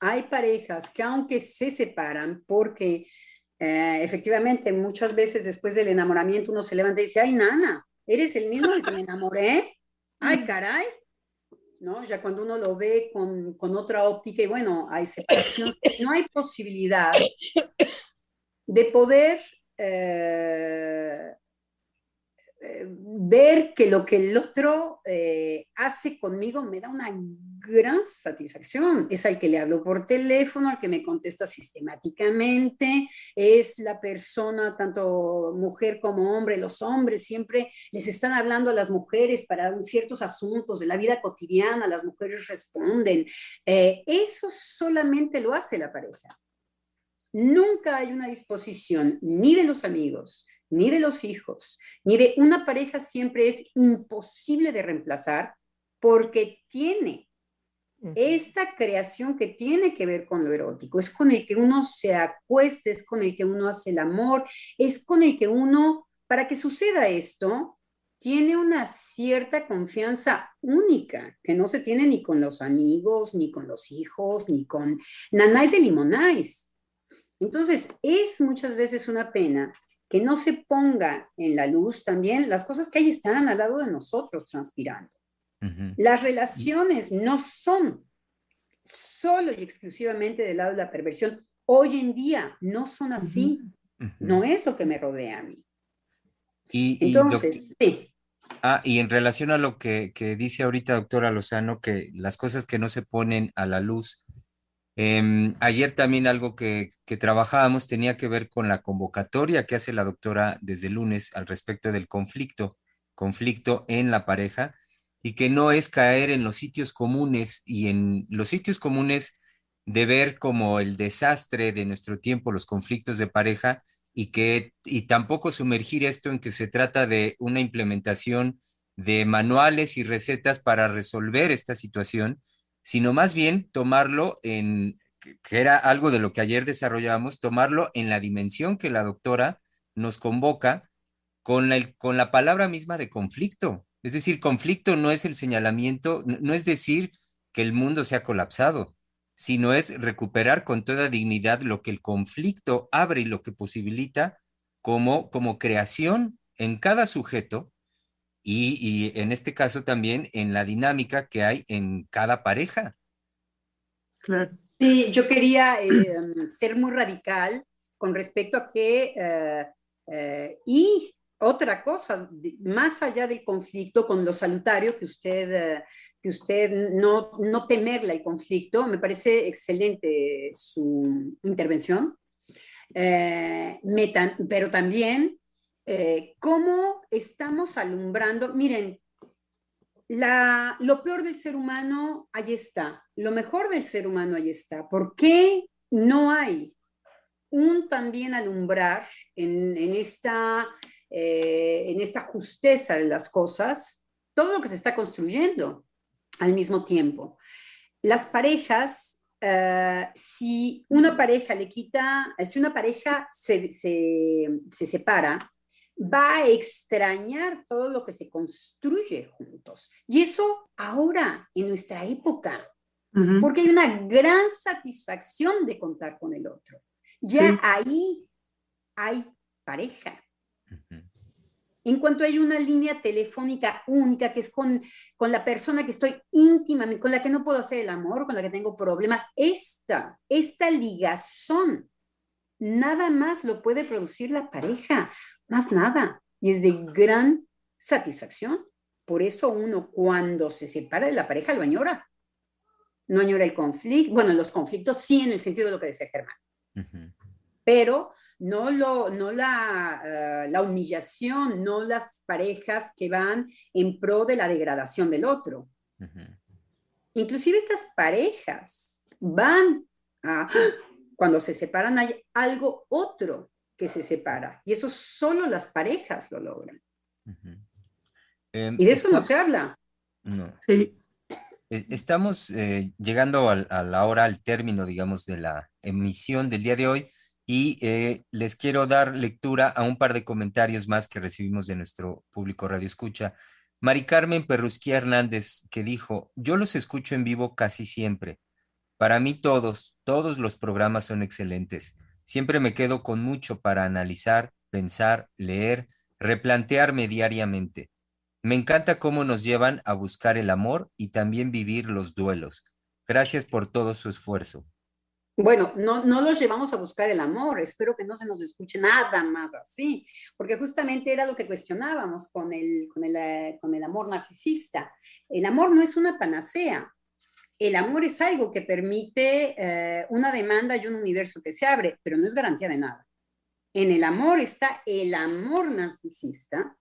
hay parejas que aunque se separan porque eh, efectivamente muchas veces después del enamoramiento uno se levanta y dice, ay, nana, ¿eres el mismo del que me enamoré? Ay, caray. ¿No? Ya cuando uno lo ve con, con otra óptica y bueno, hay separación, no hay posibilidad de poder eh, eh, ver que lo que el otro eh, hace conmigo me da una gran satisfacción. Es al que le hablo por teléfono, al que me contesta sistemáticamente, es la persona, tanto mujer como hombre, los hombres siempre les están hablando a las mujeres para ciertos asuntos de la vida cotidiana, las mujeres responden. Eso solamente lo hace la pareja. Nunca hay una disposición ni de los amigos, ni de los hijos, ni de una pareja siempre es imposible de reemplazar porque tiene esta creación que tiene que ver con lo erótico, es con el que uno se acuesta, es con el que uno hace el amor, es con el que uno, para que suceda esto, tiene una cierta confianza única que no se tiene ni con los amigos, ni con los hijos, ni con nanáis de limonáis. Entonces, es muchas veces una pena que no se ponga en la luz también las cosas que ahí están al lado de nosotros transpirando. Las relaciones no son solo y exclusivamente del lado de la perversión. Hoy en día no son así. No es lo que me rodea a mí. Y, Entonces, sí. Ah, y en relación a lo que, que dice ahorita doctora Lozano, que las cosas que no se ponen a la luz Em, ayer también algo que, trabajábamos tenía que ver con la convocatoria que hace la doctora desde lunes al respecto del conflicto, conflicto en la pareja, y que no es caer en los sitios comunes y en los sitios comunes de ver como el desastre de nuestro tiempo, los conflictos de pareja, y que y tampoco sumergir esto en que se trata de una implementación de manuales y recetas para resolver esta situación, sino más bien tomarlo en, que era algo de lo que ayer desarrollábamos, tomarlo en la dimensión que la doctora nos convoca con la, con la palabra misma de conflicto. Es decir, conflicto no es el señalamiento, no es decir que el mundo se ha colapsado, sino es recuperar con toda dignidad lo que el conflicto abre y lo que posibilita como, como creación en cada sujeto y, en este caso también en la dinámica que hay en cada pareja. Claro. Sí, yo quería eh, ser muy radical con respecto a que, eh, eh, y otra cosa, más allá del conflicto con lo salutario, que usted, que usted no, no temerla el conflicto, me parece excelente su intervención, pero también eh, cómo estamos alumbrando. Miren, lo peor del ser humano, ahí está. Lo mejor del ser humano, ahí está. ¿Por qué no hay un también alumbrar en, esta, eh, en esta justeza de las cosas, todo lo que se está construyendo al mismo tiempo? Las parejas eh, si una pareja le quita, si una pareja se, se, separa, va a extrañar todo lo que se construye juntos. Y eso ahora, en nuestra época, porque hay una gran satisfacción de contar con el otro. Ya ahí hay pareja. En cuanto hay una línea telefónica única, que es con, con la persona que estoy íntimamente, con la que no puedo hacer el amor, con la que tengo problemas, esta, esta ligazón, nada más lo puede producir la pareja, más nada. Y es de gran satisfacción. Por eso uno cuando se separa de la pareja lo añora. No añora el conflicto, bueno, los conflictos sí en el sentido de lo que decía Germán. Pero no, lo, no la, eh, la, humillación, no las parejas que van en pro de la degradación del otro. Inclusive estas parejas van a, cuando se separan hay algo otro que se separa y eso solo las parejas lo logran. Y de eso no se habla. No. Sí. Estamos eh, llegando a, a, la hora, al término, digamos, de la emisión del día de hoy y eh, les quiero dar lectura a un par de comentarios más que recibimos de nuestro público Radio Escucha. Mari Carmen Perrusquía Hernández, que dijo, yo los escucho en vivo casi siempre. Para mí todos, todos los programas son excelentes. Siempre me quedo con mucho para analizar, pensar, leer, replantearme diariamente. Me encanta cómo nos llevan a buscar el amor y también vivir los duelos. Gracias por todo su esfuerzo. Bueno, no, no los llevamos a buscar el amor, espero que no se nos escuche nada más así, porque justamente era lo que cuestionábamos con el, con el, eh, con el amor narcisista. El amor no es una panacea, el amor es algo que permite eh, una demanda y un universo que se abre, pero no es garantía de nada. En el amor está el amor narcisista,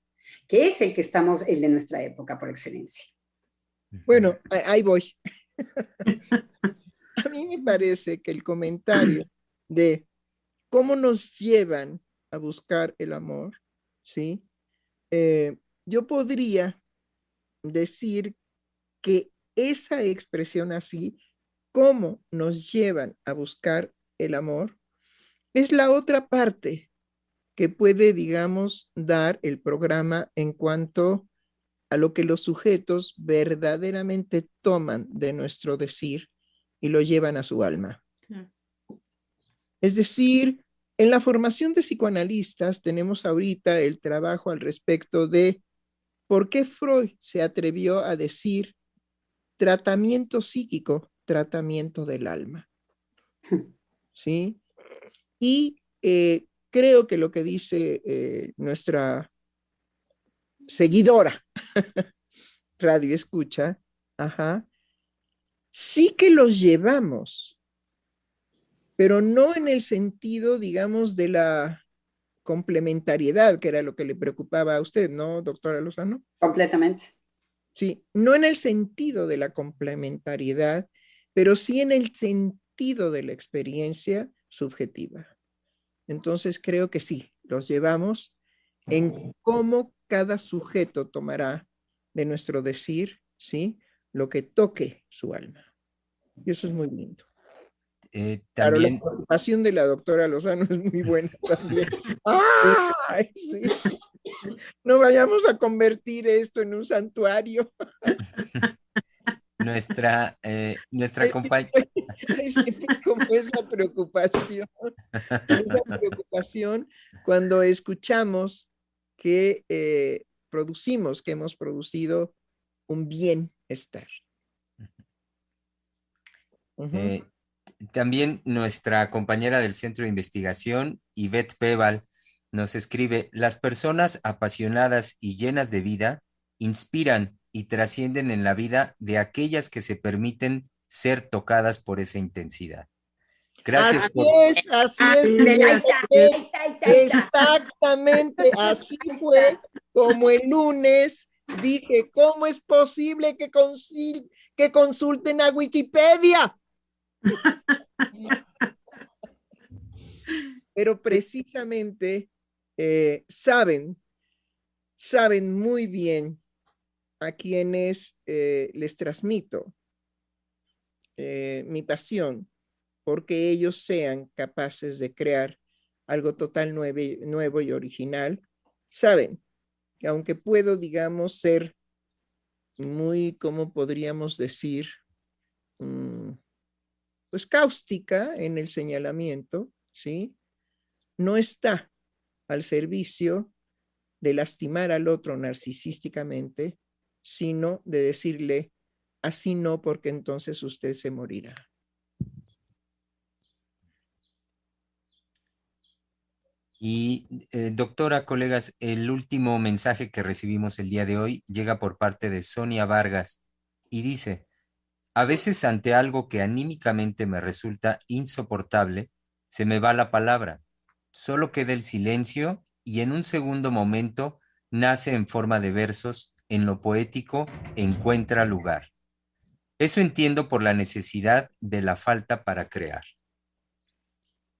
que es el que estamos, el de nuestra época por excelencia. Bueno, ahí voy. a mí me parece que el comentario de cómo nos llevan a buscar el amor, ¿sí? Eh, yo podría decir que esa expresión así, cómo nos llevan a buscar el amor, es la otra parte que puede, digamos, dar el programa en cuanto a lo que los sujetos verdaderamente toman de nuestro decir y lo llevan a su alma. Es decir, en la formación de psicoanalistas tenemos ahorita el trabajo al respecto de por qué Freud se atrevió a decir tratamiento psíquico, tratamiento del alma. ¿Sí? Y eh, creo que lo que dice eh, nuestra seguidora, radio escucha, ajá, sí que los llevamos, pero no en el sentido, digamos, de la complementariedad, que era lo que le preocupaba a usted, ¿no, doctora Lozano? Completamente. Sí, no en el sentido de la complementariedad, pero sí en el sentido de la experiencia subjetiva. Entonces creo que sí, los llevamos en cómo cada sujeto tomará de nuestro decir, ¿sí? Lo que toque su alma. Y eso es muy lindo. Eh, también... la preocupación de la doctora Lozano es muy buena también. No vayamos a convertir esto en un santuario. nuestra eh, nuestra compañera. como esa preocupación, esa preocupación cuando escuchamos que eh, producimos, que hemos producido un bienestar. Eh, también nuestra compañera del Centro de Investigación, Yvette Peval, nos escribe, las personas apasionadas y llenas de vida inspiran y trascienden en la vida de aquellas que se permiten ser tocadas por esa intensidad. Gracias. Así es, así es. Exactamente, así fue como el lunes dije, ¿cómo es posible que, que consulten a Wikipedia? Pero precisamente eh, saben, saben muy bien a quienes eh, les transmito eh, mi pasión porque ellos sean capaces de crear algo total nuevo y original. Saben que aunque puedo, digamos, ser muy, ¿cómo podríamos decir? Mm, pues cáustica en el señalamiento, ¿sí? No está al servicio de lastimar al otro narcisísticamente, sino de decirle, así no, porque entonces usted se morirá. Y eh, doctora, colegas, el último mensaje que recibimos el día de hoy llega por parte de Sonia Vargas y dice, a veces ante algo que anímicamente me resulta insoportable, se me va la palabra, solo queda el silencio y en un segundo momento nace en forma de versos, en lo poético encuentra lugar. Eso entiendo por la necesidad de la falta para crear.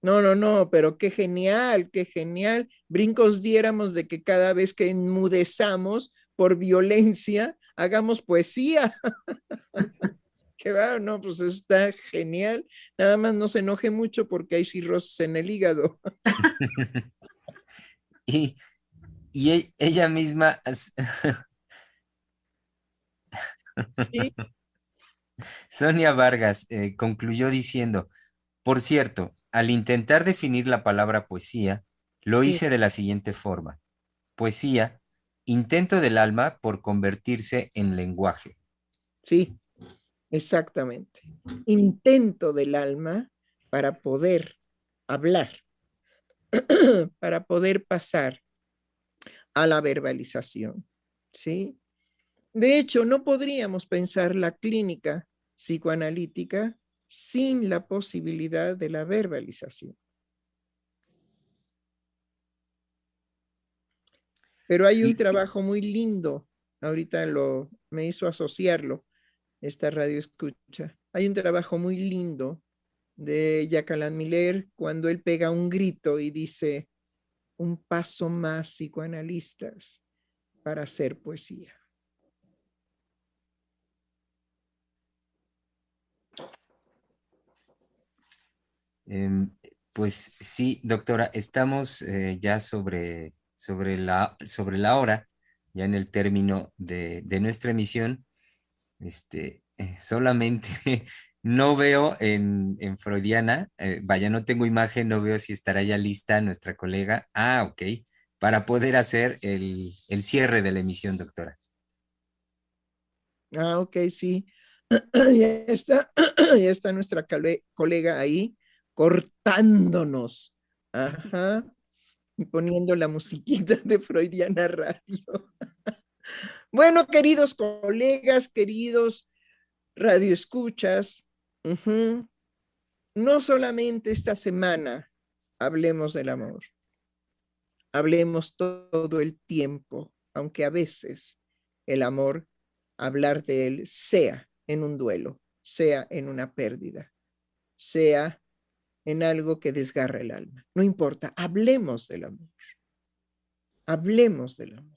No, no, no, pero qué genial, qué genial. Brincos diéramos de que cada vez que enmudezamos por violencia, hagamos poesía. qué va, no, pues está genial. Nada más no se enoje mucho porque hay cirrosis en el hígado. y, e, ella misma... Sonia Vargas eh, concluyó diciendo, por cierto, al intentar definir la palabra poesía, lo hice de la siguiente forma. Poesía, intento del alma por convertirse en lenguaje. Sí, exactamente. Intento del alma para poder hablar, para poder pasar a la verbalización. ¿Sí? De hecho, no podríamos pensar la clínica psicoanalítica sin la posibilidad de la verbalización. Pero hay un trabajo muy lindo, ahorita lo, me hizo asociarlo, esta radio escucha. Hay un trabajo muy lindo de Jacqueline Miller cuando él pega un grito y dice, un paso más psicoanalistas para hacer poesía. Em, pues sí, doctora, estamos eh, ya sobre, sobre, la, sobre la hora, ya en el término de, nuestra emisión. Este, eh, solamente no veo en, Freudiana, eh, vaya, no tengo imagen, no veo si estará ya lista nuestra colega. Ah, ok, para poder hacer el, el cierre de la emisión, doctora. Ah, ok, sí. ya, está, ya está nuestra colega ahí cortándonos. Ajá. Y poniendo la musiquita de Freudiana Radio. bueno, queridos colegas, queridos radioescuchas, no solamente esta semana hablemos del amor, hablemos todo el tiempo, aunque a veces el amor, hablar de él, sea en un duelo, sea en una pérdida, sea en algo que desgarra el alma. No importa, hablemos del amor. Hablemos del amor.